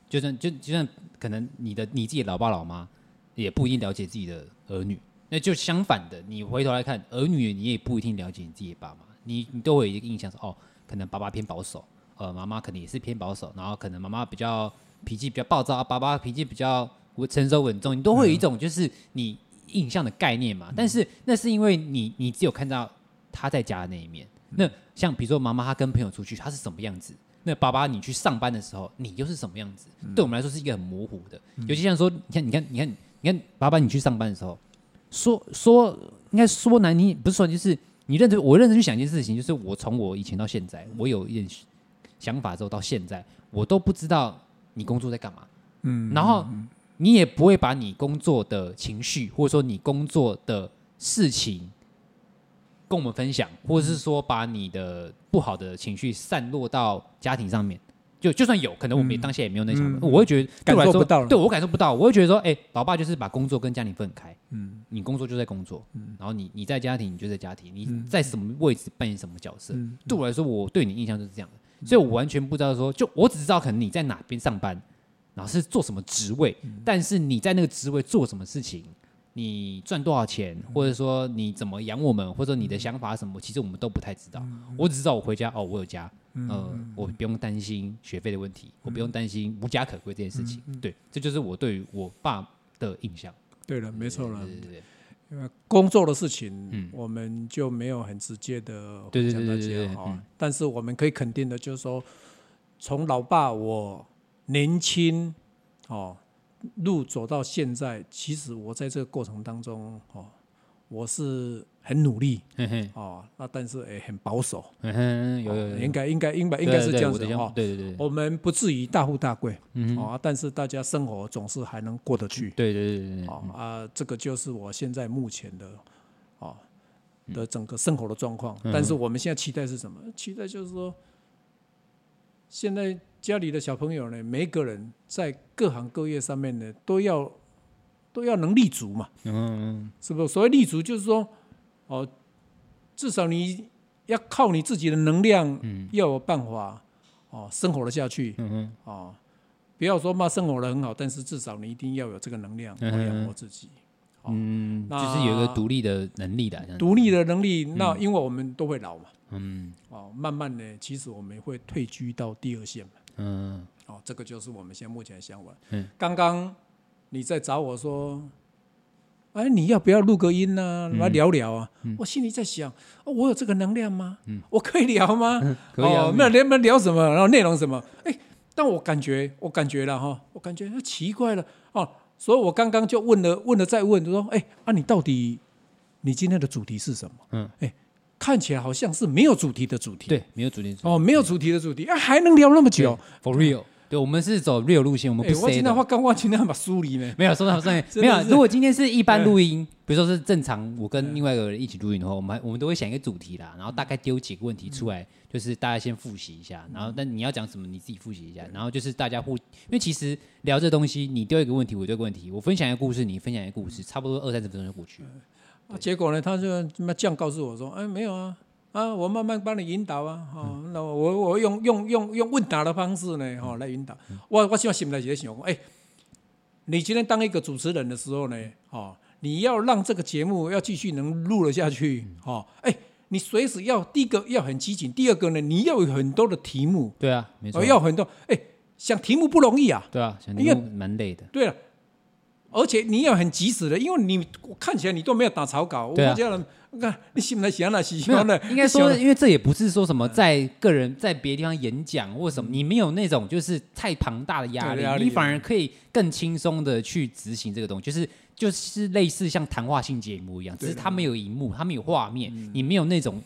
就算就就算可能你的你自己的老爸老妈也不一定了解自己的儿女，那就相反的，你回头来看儿女，你也不一定了解你自己的爸妈，你你都会有一个印象说，哦，可能爸爸偏保守，呃妈妈可能也是偏保守，然后可能妈妈比较脾气比较暴躁，啊，爸爸脾气比较成熟稳重，你都会有一种就是你印象的概念嘛。嗯、但是那是因为你你只有看到他在家的那一面。嗯、那像比如说妈妈她跟朋友出去，她是什么样子？那爸爸你去上班的时候，你又是什么样子？嗯、对我们来说是一个很模糊的。嗯、尤其像说，你看，你看，你看，你看，爸爸你去上班的时候，说说应该说难听，不是说就是你认真，我认真去想一件事情，就是我从我以前到现在，我有一点想法之后到现在，我都不知道你工作在干嘛。嗯，然后你也不会把你工作的情绪，或者说你工作的事情。跟我们分享，或者是说把你的不好的情绪散落到家庭上面，就就算有可能，我们当下也没有那想法，我会觉得感受不到，对我感受不到，我会觉得说，哎，老爸就是把工作跟家庭分开，嗯，你工作就在工作，嗯，然后你你在家庭你就在家庭，你在什么位置扮演什么角色，对我来说，我对你印象就是这样的，所以我完全不知道说，就我只知道可能你在哪边上班，然后是做什么职位，但是你在那个职位做什么事情。你赚多少钱，或者说你怎么养我们，或者你的想法什么，其实我们都不太知道。我只知道我回家哦，我有家，呃，我不用担心学费的问题，我不用担心无家可归这件事情。对，这就是我对于我爸的印象。对了，没错了。对对对。因为工作的事情，我们就没有很直接的讲到这哈。但是我们可以肯定的，就是说，从老爸我年轻哦。路走到现在，其实我在这个过程当中，哦，我是很努力，哦，那但是也很保守，有有应该应该应该应该是这样子哈，对对对，我们不至于大富大贵，啊，但是大家生活总是还能过得去，对对对对，啊，这个就是我现在目前的，啊的整个生活的状况，但是我们现在期待是什么？期待就是说，现在。家里的小朋友呢，每一个人在各行各业上面呢，都要都要能立足嘛。嗯嗯。是不是？所谓立足，就是说，哦，至少你要靠你自己的能量，要有办法，哦，生活得下去。嗯嗯。哦，不要说嘛，生活的很好，但是至少你一定要有这个能量来养活自己。嗯。就是有一个独立的能力的。独立的能力，那因为我们都会老嘛。嗯。哦，慢慢的，其实我们会退居到第二线嘛。嗯，哦，这个就是我们现在目前的想法。嗯，刚刚你在找我说，哎，你要不要录个音呢？来聊聊啊。我心里在想，我有这个能量吗？嗯我可以聊吗？可以啊。那聊聊什么？然后内容什么？哎，但我感觉，我感觉了哈，我感觉奇怪了哦。所以我刚刚就问了，问了再问，就说，哎，啊，你到底你今天的主题是什么？嗯，哎。看起来好像是没有主题的主题，对，没有主题哦，没有主题的主题啊，还能聊那么久？For real，对，我们是走 real 路线，我们不是。我今天话刚忘记那把梳理没，没有，说到说 没有。如果今天是一般录音，比如说是正常，我跟另外一个人一起录音的话，我们我们都会想一个主题啦，然后大概丢几个问题出来，就是大家先复习一下，然后但你要讲什么，你自己复习一下，然后就是大家互，因为其实聊这东西，你丢一个问题，我丢一个问题，我分享一个故事，你分享一个故事，差不多二三十分钟就过去了。啊，结果呢，他就那这样告诉我说，哎，没有啊。啊，我慢慢帮你引导啊，哦，那我我用用用用问答的方式呢，哦，来引导。我我希望心里也想，哎，你今天当一个主持人的时候呢，哦，你要让这个节目要继续能录了下去，哦，哎，你随时要第一个要很激情，第二个呢，你要有很多的题目。对啊，没错。要很多，哎，想题目不容易啊。对啊，想题目蛮累的。对啊，而且你也很及时的，因为你看起来你都没有打草稿，我这样的。看你喜不喜欢喜欢的，应该说，因为这也不是说什么在个人在别的地方演讲或什么，你没有那种就是太庞大的压力，你反而可以更轻松的去执行这个东西，就是就是类似像谈话性节目一样，只是他没有荧幕，他没有画面，你没有那种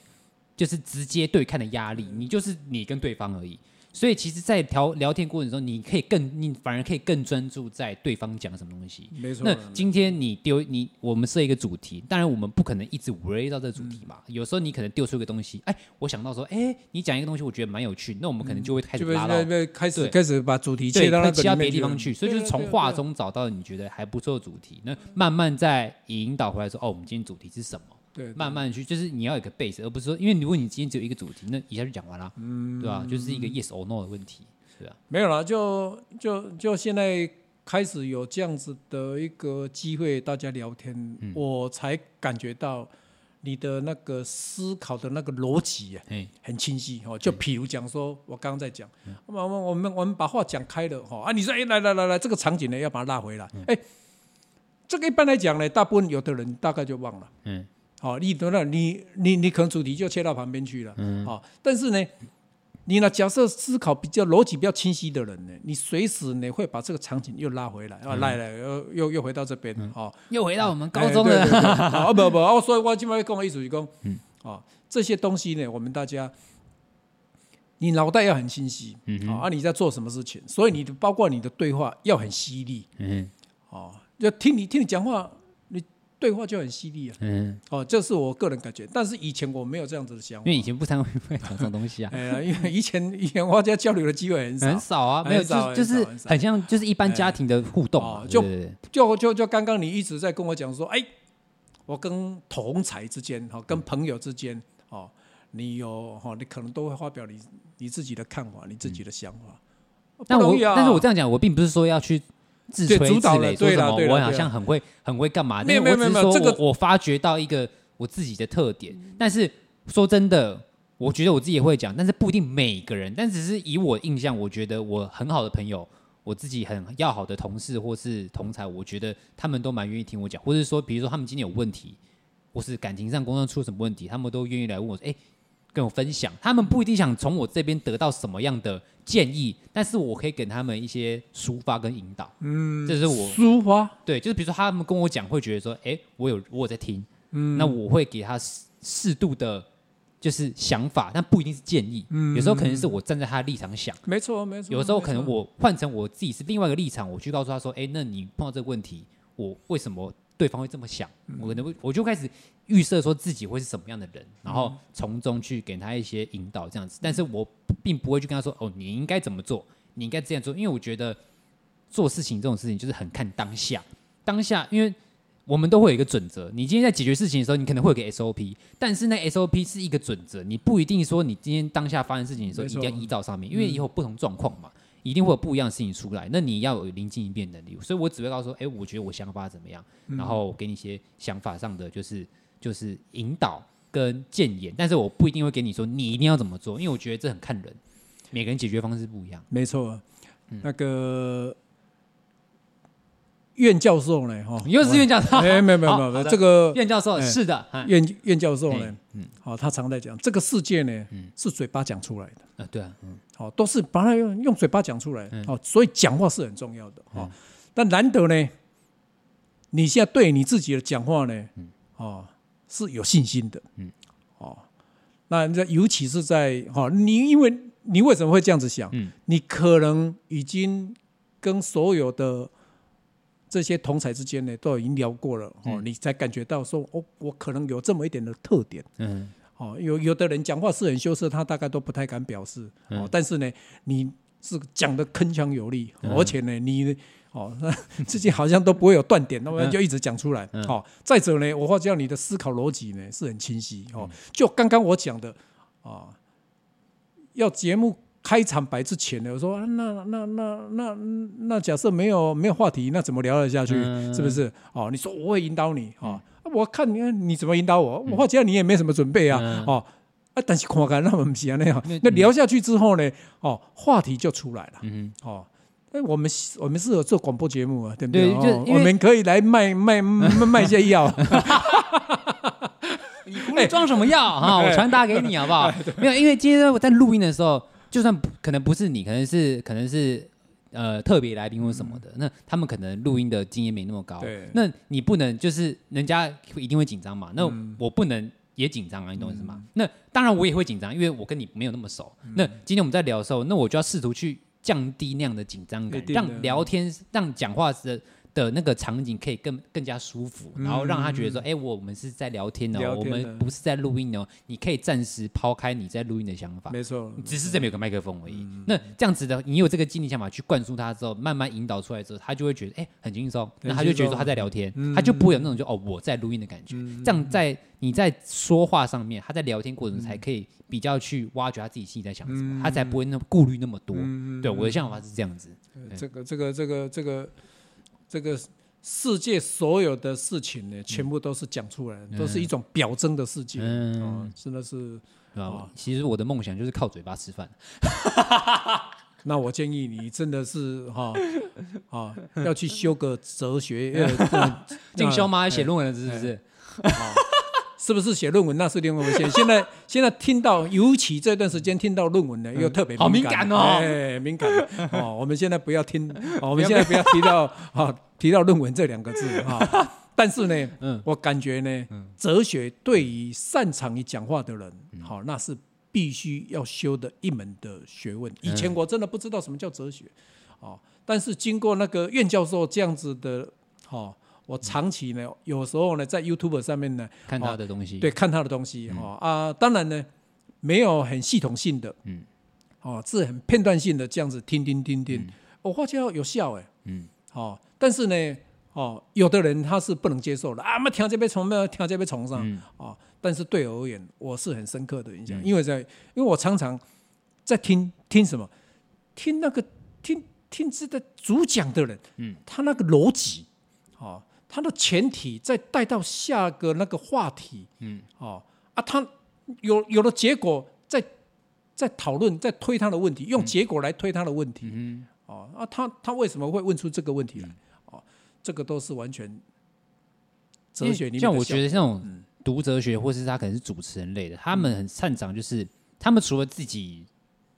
就是直接对看的压力，你就是你跟对方而已。所以其实，在聊聊天过程中，你可以更，你反而可以更专注在对方讲什么东西。没错。那今天你丢你，我们设一个主题，当然我们不可能一直围绕这个主题嘛。有时候你可能丢出一个东西，哎，我想到说，哎，你讲一个东西，我觉得蛮有趣，那我们可能就会开始拉到，开始开始把主题切到其他别的地方去。所以就是从话中找到你觉得还不错的主题，那慢慢再引导回来说，哦，我们今天主题是什么？对，慢慢去，就是你要有一个 base，而不是说，因为如果你今天只有一个主题，那一下就讲完了，嗯，对吧？就是一个 yes or no 的问题，是啊？没有了，就就就现在开始有这样子的一个机会，大家聊天，嗯、我才感觉到你的那个思考的那个逻辑啊，很清晰哦。就譬如讲说，我刚刚在讲，我们我们我们把话讲开了哈啊，你说哎来来来来，这个场景呢要把它拉回来，哎，这个一般来讲呢，大部分有的人大概就忘了，嗯，好，你得了，你你你可能主题就切到旁边去了，嗯，好，但是呢。你呢？假设思考比较逻辑比较清晰的人呢，你随时呢会把这个场景又拉回来，啊，来来，又又又回到这边，哦，又回到我们高中的，啊不不，哦，所以我今天跟我一组工，嗯，啊，这些东西呢，我们大家，你脑袋要很清晰，嗯，啊，你在做什么事情，所以你的包括你的对话要很犀利，嗯，哦，就听你听你讲话。对话就很犀利啊，嗯，哦，这是我个人感觉，但是以前我没有这样子的想法，因为以前不常会讲这种东西啊，哎呀，因为以前以前大家交流的机会很少，很少啊，没有，就就是很像就是一般家庭的互动，就就就就刚刚你一直在跟我讲说，哎，我跟同才之间哈，跟朋友之间哦，你有哈，你可能都会发表你你自己的看法，你自己的想法，但我但是我这样讲，我并不是说要去。自吹自擂，说什么我好像很会很会干嘛？没有没有没有，我只是说我我发觉到一个我自己的特点。但是说真的，我觉得我自己也会讲，但是不一定每个人。但只是以我印象，我觉得我很好的朋友，我自己很要好的同事或是同才，我觉得他们都蛮愿意听我讲，或者说，比如说他们今天有问题，或是感情上、工作上出什么问题，他们都愿意来问我说：“哎。”跟我分享，他们不一定想从我这边得到什么样的建议，但是我可以给他们一些抒发跟引导。嗯，这是我抒发。对，就是比如说他们跟我讲，会觉得说，哎，我有我有在听。嗯，那我会给他适度的，就是想法，但不一定是建议。嗯，有时候可能是我站在他的立场想。没错，没错。有时候可能我换成我自己是另外一个立场，我去告诉他说，哎，那你碰到这个问题，我为什么？对方会这么想，我可能会，我就开始预设说自己会是什么样的人，然后从中去给他一些引导，这样子。但是我并不会去跟他说，哦，你应该怎么做，你应该这样做，因为我觉得做事情这种事情就是很看当下，当下，因为我们都会有一个准则。你今天在解决事情的时候，你可能会有个 SOP，但是那 SOP 是一个准则，你不一定说你今天当下发生事情的时候一定要依照上面，因为以后不同状况嘛。一定会有不一样的事情出来，那你要有临机应变能力。所以我只会告诉说，哎，我觉得我想法怎么样，然后给你一些想法上的就是就是引导跟建言，但是我不一定会给你说你一定要怎么做，因为我觉得这很看人，每个人解决方式不一样。没错，那个。苑教授呢？哈，又是苑教授？哎，没有没有没有，这个苑教授是的，苑苑教授呢？嗯，好，他常在讲这个世界呢，是嘴巴讲出来的。啊，对啊，嗯，好，都是把它用用嘴巴讲出来。好，所以讲话是很重要的。哈，但难得呢，你现在对你自己的讲话呢，哦，是有信心的。嗯，哦，那尤其是在哈，你因为你为什么会这样子想？嗯，你可能已经跟所有的。这些同才之间呢，都已经聊过了哦，你才感觉到说，哦，我可能有这么一点的特点，嗯，哦，有有的人讲话是很羞涩，他大概都不太敢表示，哦，但是呢，你是讲的铿锵有力，而且呢，你哦，自己好像都不会有断点，那么就一直讲出来，哦，再者呢，我发觉你的思考逻辑呢是很清晰，哦，就刚刚我讲的，啊，要节目。开场白之前呢，我说那那那那那假设没有没有话题，那怎么聊得下去？是不是？哦，你说我会引导你啊？我看你你怎么引导我？我发觉你也没什么准备啊。哦，啊，但是看看那么不行那样。那聊下去之后呢？哦，话题就出来了。嗯哦，哎，我们我们适合做广播节目啊，对不对？我们可以来卖卖卖一些药。你葫芦装什么药啊？我传达给你好不好？没有，因为今天我在录音的时候。就算可能不是你，可能是可能是呃特别来宾或什么的，嗯、那他们可能录音的经验没那么高。对那你不能就是人家一定会紧张嘛？那我不能也紧张啊，你懂我意思吗？嗯、那当然我也会紧张，因为我跟你没有那么熟。嗯、那今天我们在聊的时候，那我就要试图去降低那样的紧张感，让聊天让讲话的。的那个场景可以更更加舒服，然后让他觉得说，哎，我们是在聊天哦，我们不是在录音哦。你可以暂时抛开你在录音的想法，没错，只是这边有个麦克风而已。那这样子的，你有这个经历想法去灌输他之后，慢慢引导出来之后，他就会觉得，哎，很轻松。那他就觉得说他在聊天，他就不会有那种就哦我在录音的感觉。这样在你在说话上面，他在聊天过程中才可以比较去挖掘他自己心里在想什么，他才不会那么顾虑那么多。对，我的想法是这样子。这个这个这个这个。这个世界所有的事情呢，全部都是讲出来，都是一种表征的世界。嗯，真的是啊。其实我的梦想就是靠嘴巴吃饭。那我建议你真的是哈啊，要去修个哲学，进修吗？写论文是不是？是不是写论文？那是另外一回事。现在现在听到，尤其这段时间听到论文呢，又特别好敏感哦，哎，敏感哦。我们现在不要听，我们现在不要提到啊，提到论文这两个字 哈。但是呢，嗯我感觉呢，哲学对于擅长于讲话的人，好，那是必须要修的一门的学问。以前我真的不知道什么叫哲学，哦，但是经过那个苑教授这样子的，哈。我长期呢，有时候呢，在 YouTube 上面呢，看他的东西，对，看他的东西，哈啊，当然呢，没有很系统性的，嗯，哦，是很片段性的这样子听听听听，我发觉有效哎，嗯，哦，但是呢，哦，有的人他是不能接受的啊，那听这边从那听这边从上，哦，但是对我而言，我是很深刻的印象，因为在，因为我常常在听听什么，听那个听听这个主讲的人，嗯，他那个逻辑，哦。他的前提再带到下个那个话题，嗯，哦啊，他有有了结果，再再讨论，再推他的问题，用结果来推他的问题，嗯，哦啊，他他为什么会问出这个问题来？哦，这个都是完全哲学里面。像我觉得，那种读哲学，或是他可能是主持人类的，他们很擅长，就是他们除了自己。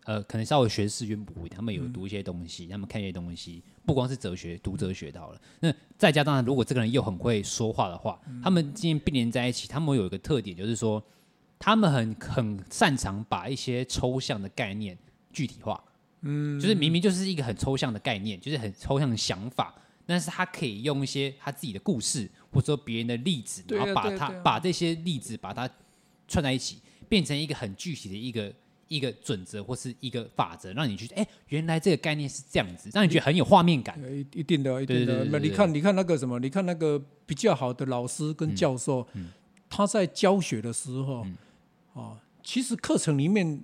呃，可能稍微学识渊博一点，他们有读一些东西，嗯、他们看一些东西，不光是哲学，读哲学到了。那再加上，如果这个人又很会说话的话，嗯、他们今天并联在一起，他们有一个特点，就是说，他们很很擅长把一些抽象的概念具体化。嗯，就是明明就是一个很抽象的概念，就是很抽象的想法，但是他可以用一些他自己的故事，或者说别人的例子，然后把它、啊啊啊、把这些例子把它串在一起，变成一个很具体的一个。一个准则或是一个法则，让你去哎，原来这个概念是这样子，让你觉得很有画面感。一一定的，一定的。那你看，你看那个什么？你看那个比较好的老师跟教授，嗯嗯、他在教学的时候，啊、嗯哦，其实课程里面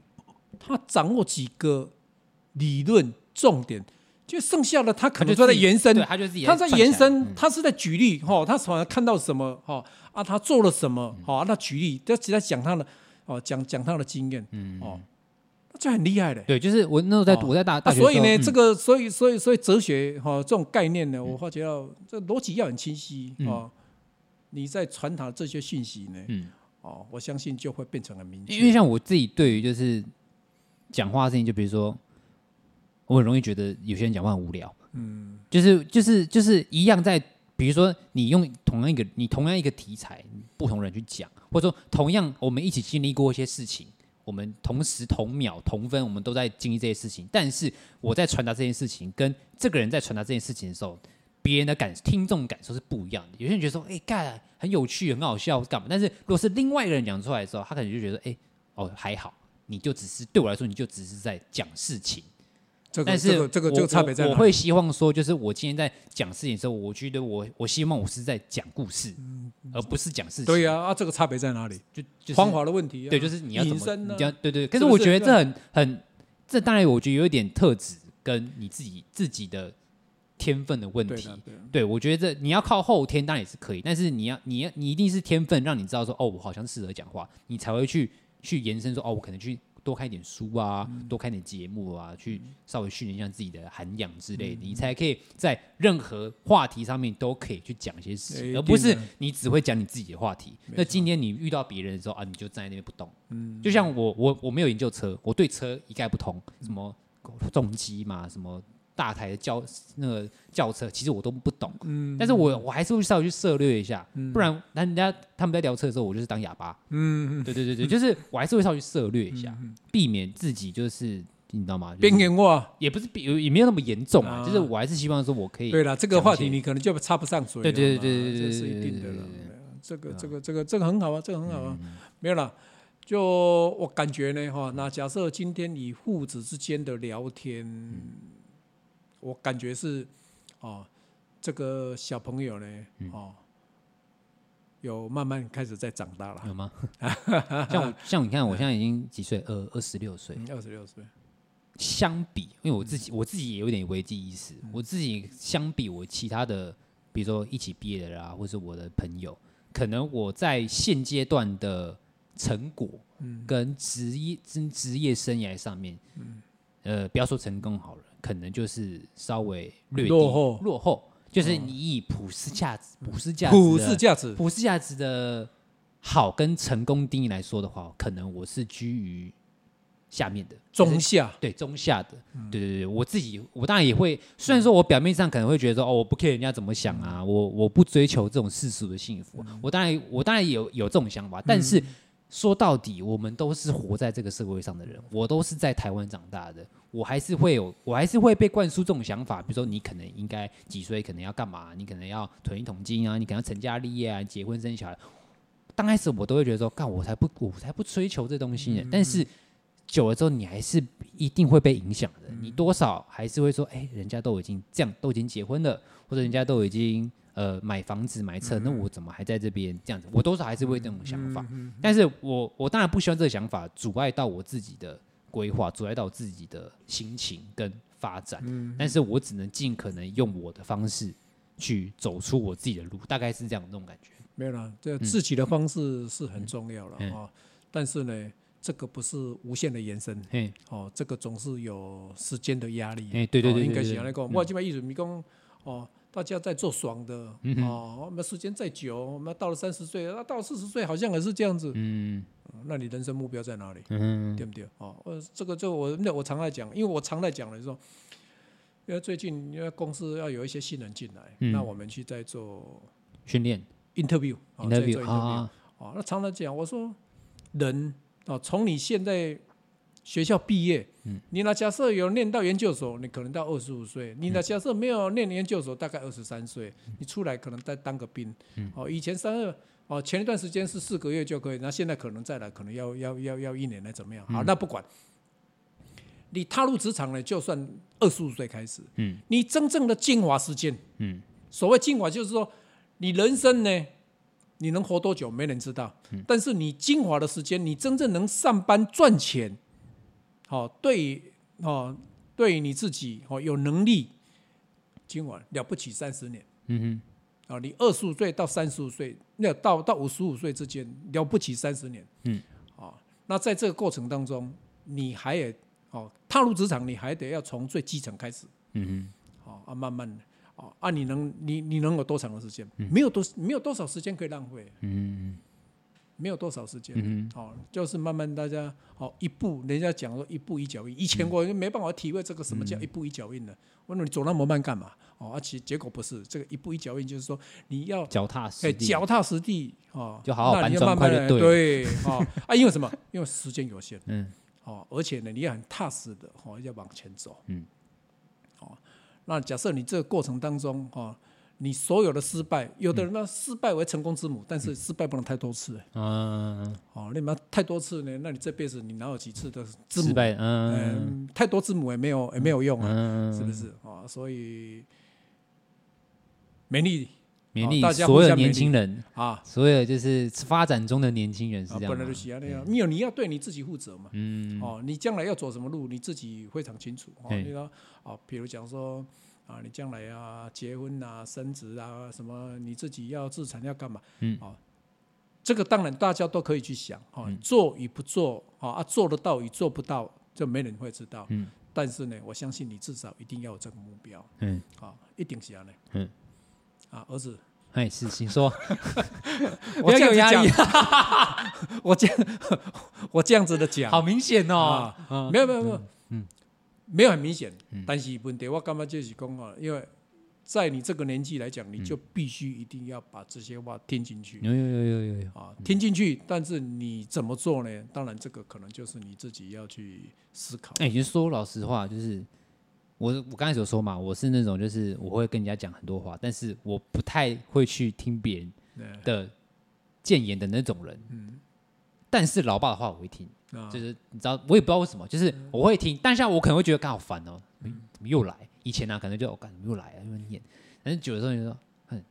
他掌握几个理论重点，就剩下的他可能就在延伸，他就自己他在延伸，他是在举例哈、哦，他好像看到什么哈、哦、啊，他做了什么哈、哦啊，他举例，他只在讲他的哦，讲讲他的经验，嗯哦。这很厉害的，对，就是我那时候在我在大大学，所以呢，这个所以所以所以哲学哈这种概念呢，我发觉要这逻辑要很清晰啊。你在传达这些讯息呢，嗯，哦，我相信就会变成很明确。因为像我自己对于就是讲话的事情，就比如说，我很容易觉得有些人讲话很无聊，嗯，就是就是就是一样在，比如说你用同样一个你同样一个题材，不同人去讲，或者说同样我们一起经历过一些事情。我们同时同秒同分，我们都在经历这些事情。但是我在传达这件事情，跟这个人在传达这件事情的时候，别人的感听众感受是不一样的。有些人觉得说，哎，干很有趣，很好笑，干嘛？但是如果是另外一个人讲出来的时候，他可能就觉得，哎，哦，还好，你就只是对我来说，你就只是在讲事情。这个、但是这个这个就差别在？我会希望说，就是我今天在讲事情的时候，我觉得我我希望我是在讲故事，嗯、而不是讲事情。对呀，啊，这个差别在哪里？就、就是、方法的问题、啊。对，就是你要怎么，你要对对。可是我觉得这很很，这当然我觉得有一点特质跟你自己自己的天分的问题。对，对，对，我觉得这你要靠后天当然也是可以，但是你要你要你一定是天分，让你知道说哦，我好像适合讲话，你才会去去延伸说哦，我可能去。多看一点书啊，嗯、多看点节目啊，去稍微训练一下自己的涵养之类的，嗯、你才可以在任何话题上面都可以去讲一些事情，欸、而不是你只会讲你自己的话题。错那今天你遇到别人的时候啊，你就站在那边不动。嗯，就像我，我我没有研究车，我对车一概不通，什么重机嘛，什么。大台的轿那个轿车，其实我都不懂，嗯，但是我我还是会稍微去涉猎一下，嗯、不然那人家他们在聊车的时候，我就是当哑巴，嗯，对对对对，就是我还是会稍微去涉猎一下，嗯、避免自己就是你知道吗？边缘化也不是也没有那么严重啊，就是我还是希望说我可以。对了，这个话题你可能就插不上嘴，对对对对对对，这是一定的了。这个这个这个这个很好啊，这个很好啊，嗯、没有了。就我感觉呢，哈，那假设今天你父子之间的聊天。嗯我感觉是，哦，这个小朋友呢，哦，有慢慢开始在长大了，有吗？像我，像你看，我现在已经几岁？二二十六岁。二十六岁。相比，因为我自己，我自己也有点危机意识。我自己相比我其他的比如说一起毕业的啦，或是我的朋友，可能我在现阶段的成果，跟职业职职业生涯上面，呃，不要说成功好了，可能就是稍微略落后。落后，就是你以普世价值、普世价值、普世价值、普世价值的好跟成功定义来说的话，可能我是居于。下面的。中下，对中下的，对对对，我自己我当然也会，虽然说我表面上可能会觉得说哦，我不 care 人家怎么想啊，我我不追求这种世俗的幸福，我当然我当然有有这种想法，但是说到底，我们都是活在这个社会上的人，我都是在台湾长大的，我还是会有，我还是会被灌输这种想法，比如说你可能应该几岁，可能要干嘛，你可能要囤一桶金啊，你可能要成家立业啊，结婚生小孩，刚开始我都会觉得说，干我才不我才不追求这东西呢，但是。久了之后，你还是一定会被影响的。你多少还是会说，哎，人家都已经这样，都已经结婚了，或者人家都已经呃买房子买车，那我怎么还在这边这样子？我多少还是会这种想法。但是我我当然不希望这个想法阻碍到我自己的规划，阻碍到我自己的心情跟发展。但是我只能尽可能用我的方式去走出我自己的路，大概是这样那种感觉。没有啦，这自己的方式是很重要了啊。但是呢。这个不是无限的延伸，嘿哦，这个总是有时间的压力，哎对对对，应该是那个。我这边意思，你讲哦，大家在做爽的，哦，我们时间再久，我们到了三十岁，那到四十岁好像也是这样子，嗯，那你人生目标在哪里？嗯，对不对？哦，呃，这个就我那我常在讲，因为我常在讲的时候，因为最近因为公司要有一些新人进来，那我们去在做训练，interview，interview。啊，哦，那常常讲，我说人。哦，从你现在学校毕业，嗯，你那假设有念到研究所，你可能到二十五岁；你那假设没有念研究所，大概二十三岁，你出来可能再当个兵。哦，以前三二，哦，前一段时间是四个月就可以，那现在可能再来，可能要要要要一年来怎么样？好，那不管，你踏入职场呢，就算二十五岁开始，嗯，你真正的精华时间，嗯，所谓精华就是说，你人生呢。你能活多久？没人知道。但是你精华的时间，你真正能上班赚钱，好，对，哦，对你自己哦有能力，今晚了不起三十年。嗯哼，啊，你二十五岁到三十五岁，那到到五十五岁之间了不起三十年。嗯，啊，那在这个过程当中，你还得哦踏入职场，你还得要从最基层开始。嗯哼，好啊，慢慢的。啊，你能你你能有多长的时间？没有多没有多少时间可以浪费。嗯，没有多少时间。嗯，好，就是慢慢大家好一步，人家讲说一步一脚印。以前我就没办法体会这个什么叫一步一脚印的。我说你走那么慢干嘛？哦，而且结果不是这个一步一脚印，就是说你要脚踏实地，脚踏实地哦，就好好搬砖块就对。对，啊，因为什么？因为时间有限。嗯，哦，而且呢，你要很踏实的哦，要往前走。嗯。哦那假设你这个过程当中，哈，你所有的失败，有的人呢，失败为成功之母，但是失败不能太多次。嗯，哦，你们太多次呢，那你这辈子你哪有几次的失败？嗯，太多字母也没有也没有用啊，是不是？哦，所以勉励勉励所有年轻人啊，所有就是发展中的年轻人是这样。本来就是那样，没有你要对你自己负责嘛。嗯，哦，你将来要走什么路，你自己非常清楚。哦，你说。哦，比如讲说啊，你将来啊结婚啊、生子啊，什么你自己要自产要干嘛？嗯，哦，这个当然大家都可以去想，哦，做与不做，啊，做得到与做不到，就没人会知道。嗯，但是呢，我相信你至少一定要有这个目标。嗯，啊，一定是这样的。嗯，啊，儿子，哎，是，请说。我这样压力，我这样，我这样子的讲，好明显哦。没有，没有，没有。嗯。没有很明显，但是问题我干嘛就是讲啊？因为在你这个年纪来讲，你就必须一定要把这些话听进去。有有有有有啊，听进去。但是你怎么做呢？当然，这个可能就是你自己要去思考。哎，其实说老实话，就是我我刚才所说嘛，我是那种就是我会跟人家讲很多话，但是我不太会去听别人的谏言的那种人。嗯，但是老爸的话我会听。就是你知道，我也不知道为什么，就是我会听，但是我可能会觉得刚好烦哦，怎么又来？以前呢、啊，可能就我感觉又来了，又念，但是久的时候你就说，哼，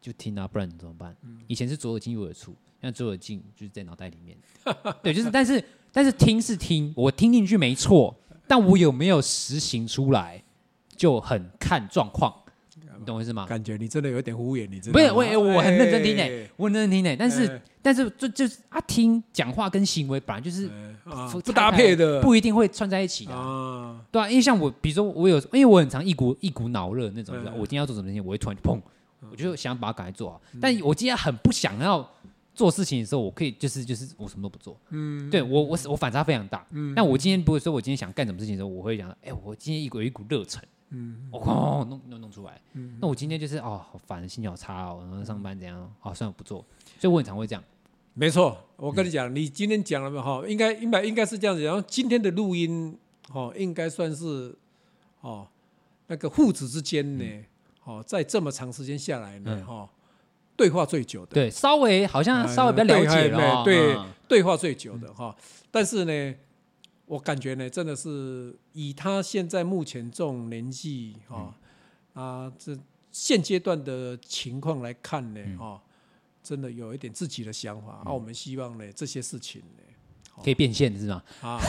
就听啊，不然你怎么办？以前是左耳进右耳出，现在左耳进就是在脑袋里面。对，就是，但是但是听是听，我听进去没错，但我有没有实行出来，就很看状况。你懂我意思吗？感觉你真的有点敷衍，你真的？不是，我我很认真听诶、欸，哎、我很认真听诶、欸，但是、哎、但是就就是啊，听讲话跟行为本来就是、不搭配的，不一定会串在一起的啊。对啊，因为像我，比如说我有，因为我很常一股一股脑热那种，哎、我今天要做什么事情，我会突然就砰，我就想把它赶快做好。嗯、但我今天很不想要。做事情的时候，我可以就是就是我什么都不做，嗯，对我我我反差非常大，嗯，但我今天不会说，我今天想干什么事情的时候，我会想，哎，我今天一股有一股热忱，嗯，我哐弄弄弄出来，嗯，那我今天就是哦，好烦，心情好差哦，然后上班怎样，哦，算了不做，所以我很常会这样，没错，我跟你讲，你今天讲了没有哈？应该应该应该是这样子，然后今天的录音哦，应该算是哦那个父子之间呢，哦，在这么长时间下来呢，哈。对话最久的，对，稍微好像稍微比较了解了，对，对话最久的哈。但是呢，我感觉呢，真的是以他现在目前这种年纪哈啊，这现阶段的情况来看呢，哈，真的有一点自己的想法。啊，我们希望呢，这些事情呢，可以变现是吗？啊。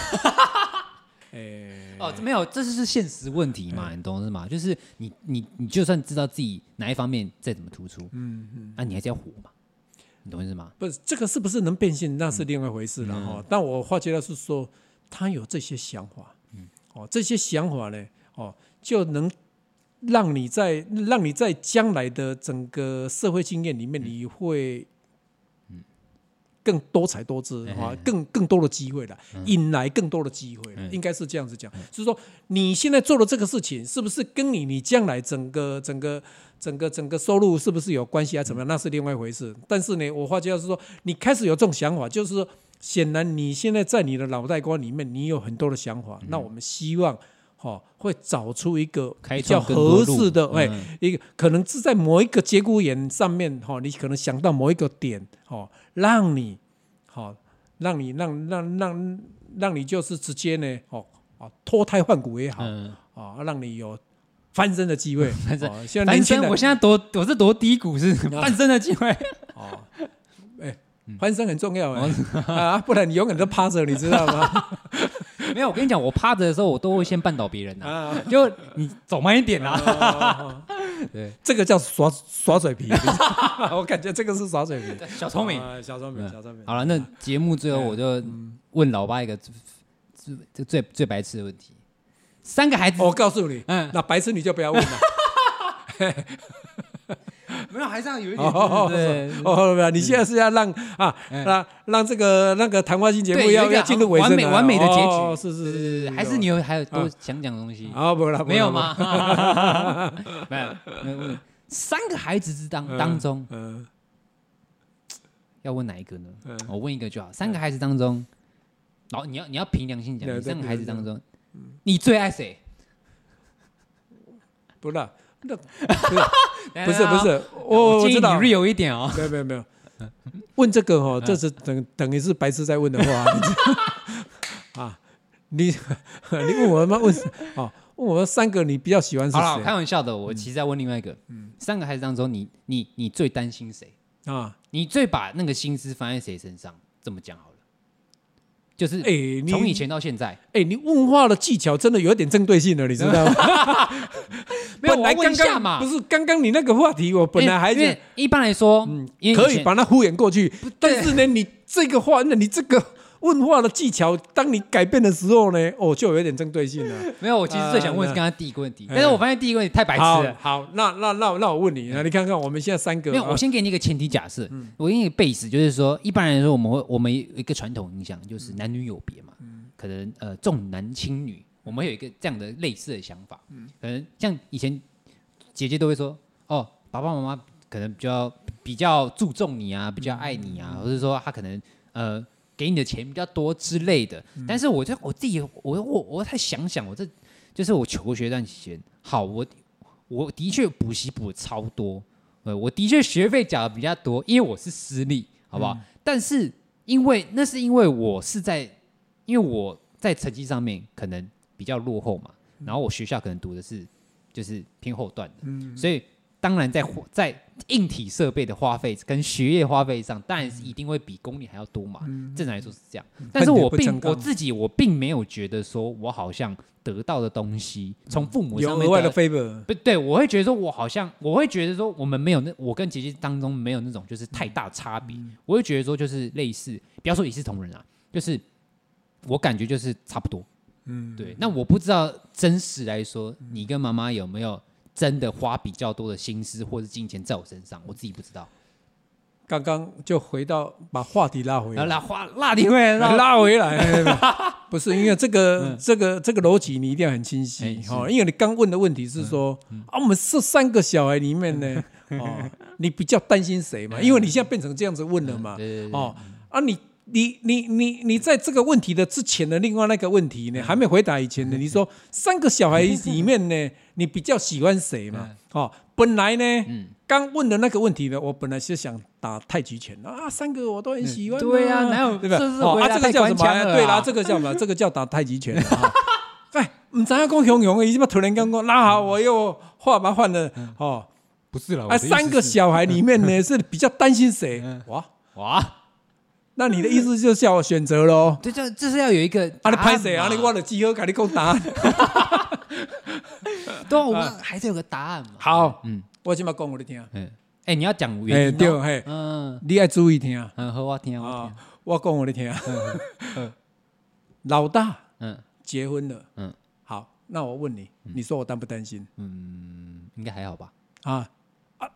哎，欸、哦，没有，这就是现实问题嘛，欸、你懂是吗？就是你你你就算知道自己哪一方面再怎么突出，嗯嗯，那、啊、你还是要活嘛，你懂意思吗？不是这个是不是能变现，那是另外一回事了哈。嗯、但我发觉到是说，他有这些想法，嗯，哦，这些想法呢，哦，就能让你在让你在将来的整个社会经验里面，你会。更多彩多姿啊，更更多的机会了，引来更多的机会了，应该是这样子讲。就是说，你现在做的这个事情，是不是跟你你将来整个整个整个整个收入是不是有关系啊？怎么样？那是另外一回事。但是呢，我发觉是说，你开始有这种想法，就是说，显然你现在在你的脑袋瓜里面，你有很多的想法。那我们希望。哦，会找出一个比较合适的，哎，一个可能是在某一个节骨眼上面，哈，你可能想到某一个点，哈，让你，好，让你让让让让你就是直接呢，哦，哦，脱胎换骨也好，啊，让你有翻身的机会。翻身，翻身，我现在多我是多低谷是翻身的机会。哦，哎，翻身很重要啊，不然你永远都趴着，你知道吗？没有，我跟你讲，我趴着的时候，我都会先绊倒别人呐。就你走慢一点啦。对，这个叫耍耍嘴皮。我感觉这个是耍嘴皮，小聪明，小聪明，小聪明。好了，那节目最后我就问老爸一个最最最最白痴的问题：三个孩子，我告诉你，嗯，那白痴你就不要问了。没有，还是要有一点对哦，没有，你现在是要让啊，让让这个那个谈话性节目要要进入尾声，完美完美的结局，是是是，还是你有还有多想讲的东西？啊，不了，没有吗？没有，没有。三个孩子之当当中，要问哪一个呢？我问一个就好。三个孩子当中，老你要你要凭良心讲，三个孩子当中，你最爱谁？不了。那 不是不是，我我知道你 real 一点哦。没有没有没有，问这个哦，这是等等于是白痴在问的话。啊，你 你问我吗？问啊，问我们三个你比较喜欢是谁？好了，开玩笑的，我其实在问另外一个。嗯，三个孩子当中，你你你最担心谁啊？你最把那个心思放在谁身上？这么讲好了。就是哎，从以前到现在，哎，你问话的技巧真的有点针对性了，你知道吗？没有，来刚刚嘛，不是刚刚你那个话题，我本来还是一般来说，嗯，可以把它敷衍过去。但是呢，你这个话，那你这个问话的技巧，当你改变的时候呢，哦，就有点针对性了。没有，我其实最想问是刚刚第一个问题，但是我发现第一个问题太白痴了。好，那那那那我问你，那你看看我们现在三个，没有，我先给你一个前提假设，我给你一个 base，就是说，一般来说，我们会我们有一个传统印象，就是男女有别嘛，可能呃重男轻女，我们有一个这样的类似的想法，可能像以前。姐姐都会说：“哦，爸爸妈妈可能比较比较注重你啊，比较爱你啊，或者说他可能呃给你的钱比较多之类的。嗯”但是我就我自己，我我我再想想，我这就是我求学段期间，好，我我的确补习补的超多，呃，我的确学费缴的比较多，因为我是私立，好不好？嗯、但是因为那是因为我是在，因为我在成绩上面可能比较落后嘛，然后我学校可能读的是。就是偏后段的，嗯、所以当然在在硬体设备的花费跟学业花费上，当然是一定会比公立还要多嘛。嗯、正常来说是这样，但是我并我自己我并没有觉得说我好像得到的东西从父母上面有额外的 favor，不对，我会觉得说我好像我会觉得说我们没有那我跟姐姐当中没有那种就是太大差别，嗯、我会觉得说就是类似，不要说一视同仁啊，就是我感觉就是差不多。嗯，对。那我不知道真实来说，你跟妈妈有没有？真的花比较多的心思或者金钱在我身上，我自己不知道。刚刚就回到把话题拉回来，拉话拉回来，拉回来，不是因为这个这个这个逻辑你一定要很清晰哦，因为你刚问的问题是说啊，我们这三个小孩里面呢，哦，你比较担心谁嘛？因为你现在变成这样子问了嘛，哦啊你。你你你你在这个问题的之前的另外那个问题呢，还没回答以前呢，你说三个小孩里面呢，你比较喜欢谁嘛？哦，本来呢，刚问的那个问题呢，我本来是想打太极拳啊，三个我都很喜欢。对呀，哪有对吧？哦，啊，这个叫什么？对啦，这个叫什么？这个叫打太极拳啊。哎，唔知影讲雄雄的，伊怎么突然间讲？那好，我又话把换了。哦，不是了。啊，三个小孩里面呢，是比较担心谁？哇哇。那你的意思就是叫我选择喽？对，这这是要有一个。啊，你拍谁啊？你我的集合，给你给我答案。对，我们还是有个答案嘛。好，嗯，我今嘛讲我的听。嗯，哎，你要讲原因。对，嘿，嗯，你要注意听。嗯，好，我听，我听。我讲我的听。老大，嗯，结婚了，嗯，好，那我问你，你说我担不担心？嗯，应该还好吧？啊。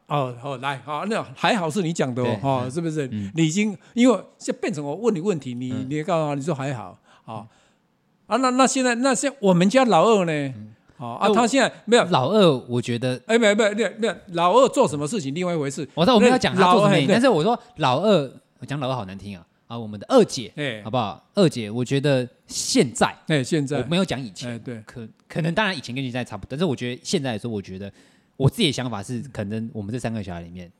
哦哦，来，好，那还好是你讲的哦，是不是？你已经因为现在变成我问你问题，你你告诉我，你说还好，啊啊，那那现在那现我们家老二呢？啊，他现在没有老二，我觉得哎，没有没有没有没有，老二做什么事情另外一回事。我知道我们要讲他做什么，但是我说老二，我讲老二好难听啊啊，我们的二姐，哎，好不好？二姐，我觉得现在哎，现在我没有讲以前，对，可可能当然以前跟现在差不多，但是我觉得现在来说，我觉得。我自己的想法是，可能我们这三个小孩里面，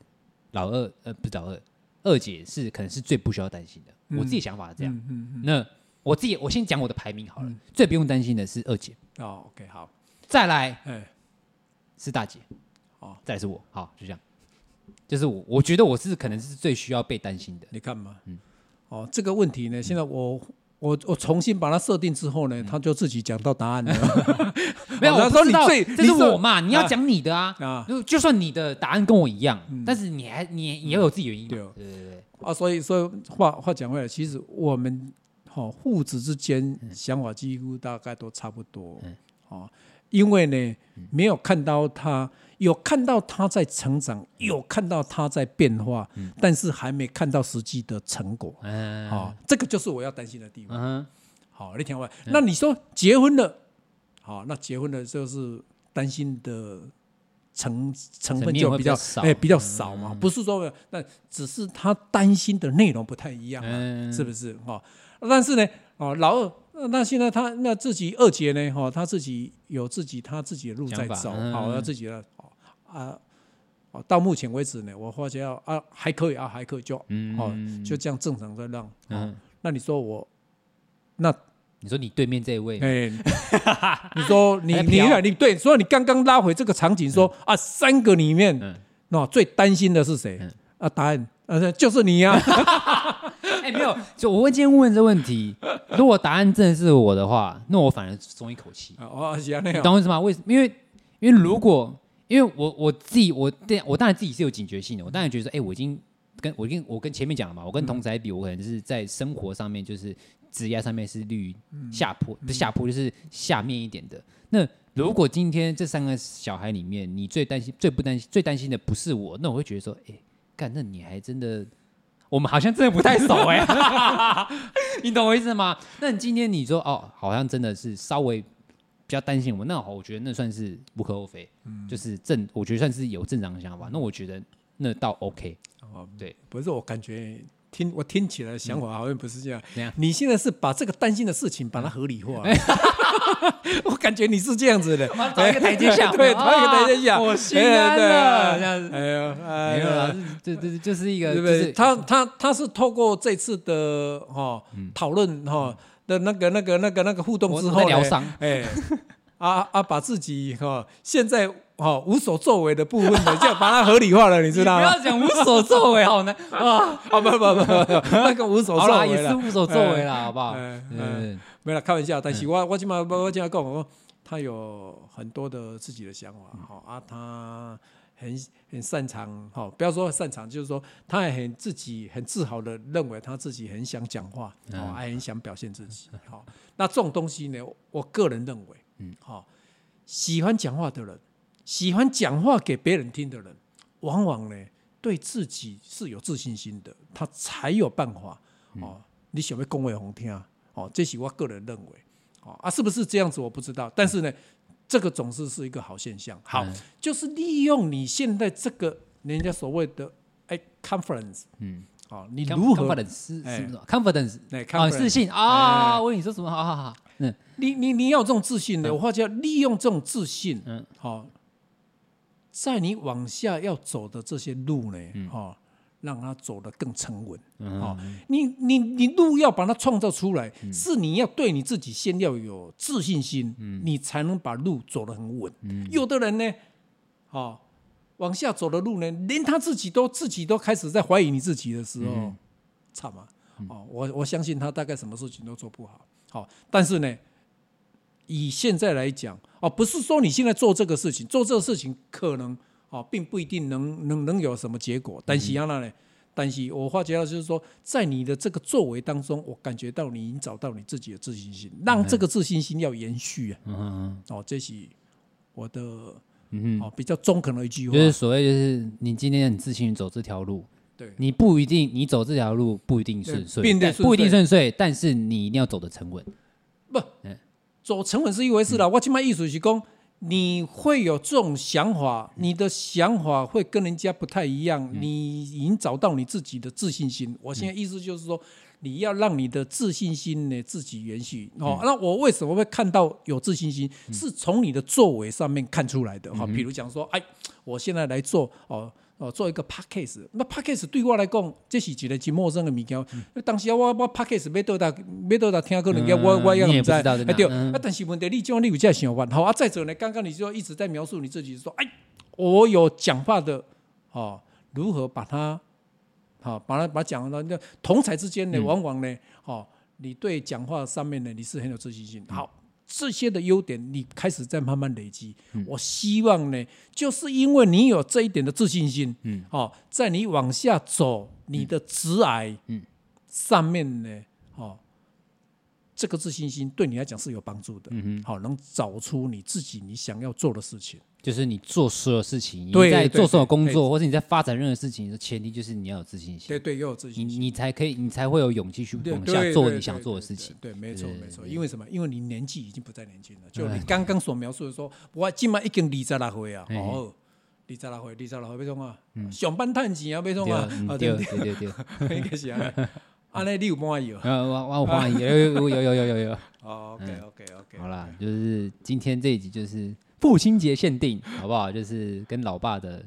老二呃不是老二，二姐是可能是最不需要担心的。我自己想法是这样。那我自己我先讲我的排名好了，最不用担心的是二姐。哦，OK，好，再来，是大姐，哦，再来是我，好，就这样。就是我，我觉得我是可能是最需要被担心的。你看嘛，嗯，哦，这个问题呢，现在我。我我重新把它设定之后呢，他就自己讲到答案了。没有，我说你最这是我嘛，你要讲你的啊。啊，就算你的答案跟我一样，但是你还你你要有自己原因。对对对。啊，所以所以话话讲回来，其实我们哈父子之间想法几乎大概都差不多。哦，因为呢，没有看到他。有看到他在成长，有看到他在变化，嗯、但是还没看到实际的成果。嗯，好，这个就是我要担心的地方。嗯，好，你听完，嗯、那你说结婚了，好，那结婚了就是担心的成成分就比较少，哎，比较少嘛。嗯、不是说，那只是他担心的内容不太一样，嗯、是不是？哈，但是呢，哦，老二。那那现在他那自己二姐呢？哈，他自己有自己他自己的路在走，好，他自己的啊，到目前为止呢，我发觉啊还可以啊还可以就哦就这样正常的让。嗯，那你说我，那你说你对面这一位，哎，你说你你你对，所以你刚刚拉回这个场景说啊，三个里面那最担心的是谁？啊，答案呃就是你呀。哎，没有，就我会今天问这问题，如果答案真的是我的话，那我反而松一口气。哦，是啊，那样。懂我意思吗？为什么？因为，因为如果，因为我我自己，我对，我当然自己是有警觉性的。我当然觉得说，哎，我已经跟我跟我跟前面讲了嘛，我跟同仔比，我可能是在生活上面就是职业上面是绿下坡，不是下坡就是下面一点的。那如果今天这三个小孩里面，你最担心、最不担心、最担心的不是我，那我会觉得说，哎，干，那你还真的。我们好像真的不太熟哎，你懂我意思吗？那你今天你说哦，好像真的是稍微比较担心我，那好，我觉得那算是无可厚非，嗯，就是正，我觉得算是有正常的想法。那我觉得那倒 OK，哦，对，不是我感觉。听我听起来想法好像不是这样。嗯、你现在是把这个担心的事情把它合理化。我感觉你是这样子的，找一个台阶下，对，找一个台阶下，我心安了。这样子，哎呦，没有啦，这这就是一个，对不对？他他他是透过这次的哈讨论哈的那个那个那个那个互动之后呢，哎，啊啊，把自己哈现在哦无所作为的部分呢，就把它合理化了，你知道吗？不要讲无所作为，好难啊！啊不不不不，那个无所作为也是无所作为啦，好不好？嗯，没了，开玩笑。但是我我今嘛我今嘛讲，我他有很多的自己的想法，好啊，他。很很擅长，哈，不要说擅长，就是说他也很自己很自豪的认为他自己很想讲话，哦，还很想表现自己，好，那这种东西呢，我个人认为，嗯，好，喜欢讲话的人，喜欢讲话给别人听的人，往往呢对自己是有自信心的，他才有办法，哦，你想要恭维红听，哦，这是我个人认为，哦，啊，是不是这样子我不知道，但是呢。这个总是是一个好现象，好，嗯、就是利用你现在这个人家所谓的哎，confidence，嗯，好，你如何？confidence 是什么？confidence，啊，自信啊，我跟你说什么？好好好，嗯，你你你要有这种自信的，我话叫利用这种自信，嗯，好，在你往下要走的这些路呢，哈。让他走得更沉稳，哦，你你你路要把它创造出来，是你要对你自己先要有自信心，你才能把路走得很稳。有的人呢，哦，往下走的路呢，连他自己都自己都开始在怀疑你自己的时候，惨嘛，哦，我我相信他大概什么事情都做不好，好，但是呢，以现在来讲，哦，不是说你现在做这个事情，做这个事情可能。哦，并不一定能能能有什么结果，但是要那呢？但是我发觉到就是说，在你的这个作为当中，我感觉到你已经找到你自己的自信心，让这个自信心要延续啊。嗯嗯。哦，这是我的嗯哦比较中肯的一句话，就是所谓就是你今天很自信走这条路，对，你不一定你走这条路不一定顺遂，不一定顺遂，但是你一定要走得沉稳。不，走沉稳是一回事了。我起码意思是讲。你会有这种想法，你的想法会跟人家不太一样。你已经找到你自己的自信心。我现在意思就是说，你要让你的自信心呢自己延续。哦，那我为什么会看到有自信心？是从你的作为上面看出来的。哈，比如讲说，哎，我现在来做哦。哦，做一个 podcast，那 podcast 对我来讲，这是一个真陌生的物件。嗯、当时我我 podcast 要到达，要到达听过人家，我我也不知道。哎对，啊，但是问题你这样你有这样想法，好啊。再者呢，刚刚你就一直在描述你自己，说，哎，我有讲话的，哦，如何把它，好，把它把它讲到那同才之间呢，往往呢，哦，你对讲话上面呢，你是很有自信心。好。这些的优点，你开始在慢慢累积。嗯、我希望呢，就是因为你有这一点的自信心，嗯，哦，在你往下走，你的直癌，嗯，上面呢，哦。这个自信心对你来讲是有帮助的，嗯哼，好，能找出你自己你想要做的事情，就是你做所有事情，你在做所有工作，或者你在发展任何事情的前提，就是你要有自信心，对对，要有自信心，你你才可以，你才会有勇气去往下做你想做的事情，对，没错没错，因为什么？因为你年纪已经不再年轻了，就你刚刚所描述的说，我今晚已经二十六岁啊，哦，二十六岁，二十六岁，要创啊，上班赚钱啊，要创啊，对对对对，应该是啊。啊，那你有满意哦？呃，我我满意，有有有有有有，OK OK OK。好啦，就是今天这一集就是父亲节限定，好不好？就是跟老爸的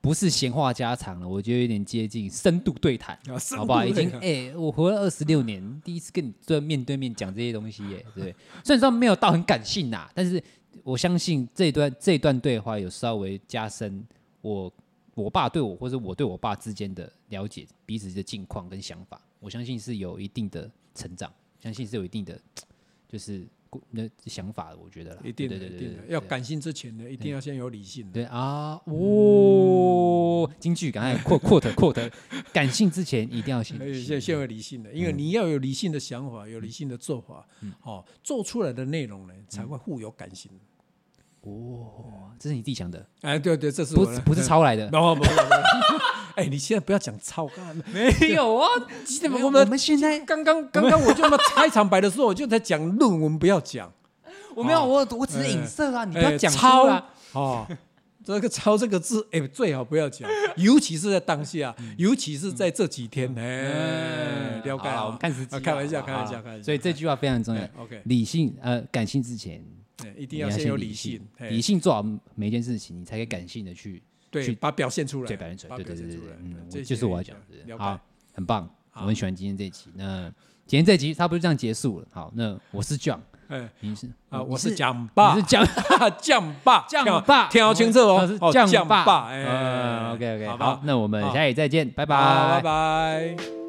不是闲话家常了，我觉得有点接近深度对谈，好不好？已经 哎，我活了二十六年，第一次跟你对面对面讲这些东西耶，对。虽然说没有到很感性呐，但是我相信这段这段对话有稍微加深我。我爸对我，或者我对我爸之间的了解，彼此的近况跟想法，我相信是有一定的成长，相信是有一定的，就是那想法的。我觉得啦，一定的，一定的。要感性之前呢，一定要先有理性。对啊，哦，京剧，刚才 quote quote，感性之前一定要先先先有理性的，因为你要有理性的想法，有理性的做法，哦，做出来的内容呢，才会富有感性。哦，这是你自己想的？哎，对对，这是不不是抄来的？不不不，哎，你现在不要讲抄，没有啊。我们我们现在刚刚刚刚我就那开场白的时候，我就在讲论文，不要讲。我没有，我我只是影射啊，你不要讲抄啊。哦，这个抄这个字，哎，最好不要讲，尤其是在当下，尤其是在这几天。哎，了解了，我们看实际，开玩笑，开玩笑，开玩笑。所以这句话非常重要。OK，理性呃，感性之前。对，一定要先有理性，理性做好每一件事情，你才可以感性的去对，把表现出来，对，表现出来，对对对对，嗯，就是我要讲的，好，很棒，我很喜欢今天这一集。那今天这集差不多这样结束了，好，那我是 John，哎，你是啊，我是酱爸，你是酱酱爸，酱爸，听好清楚哦，是酱爸。哎嗯，OK OK，好好，那我们下期再见，拜拜，拜拜。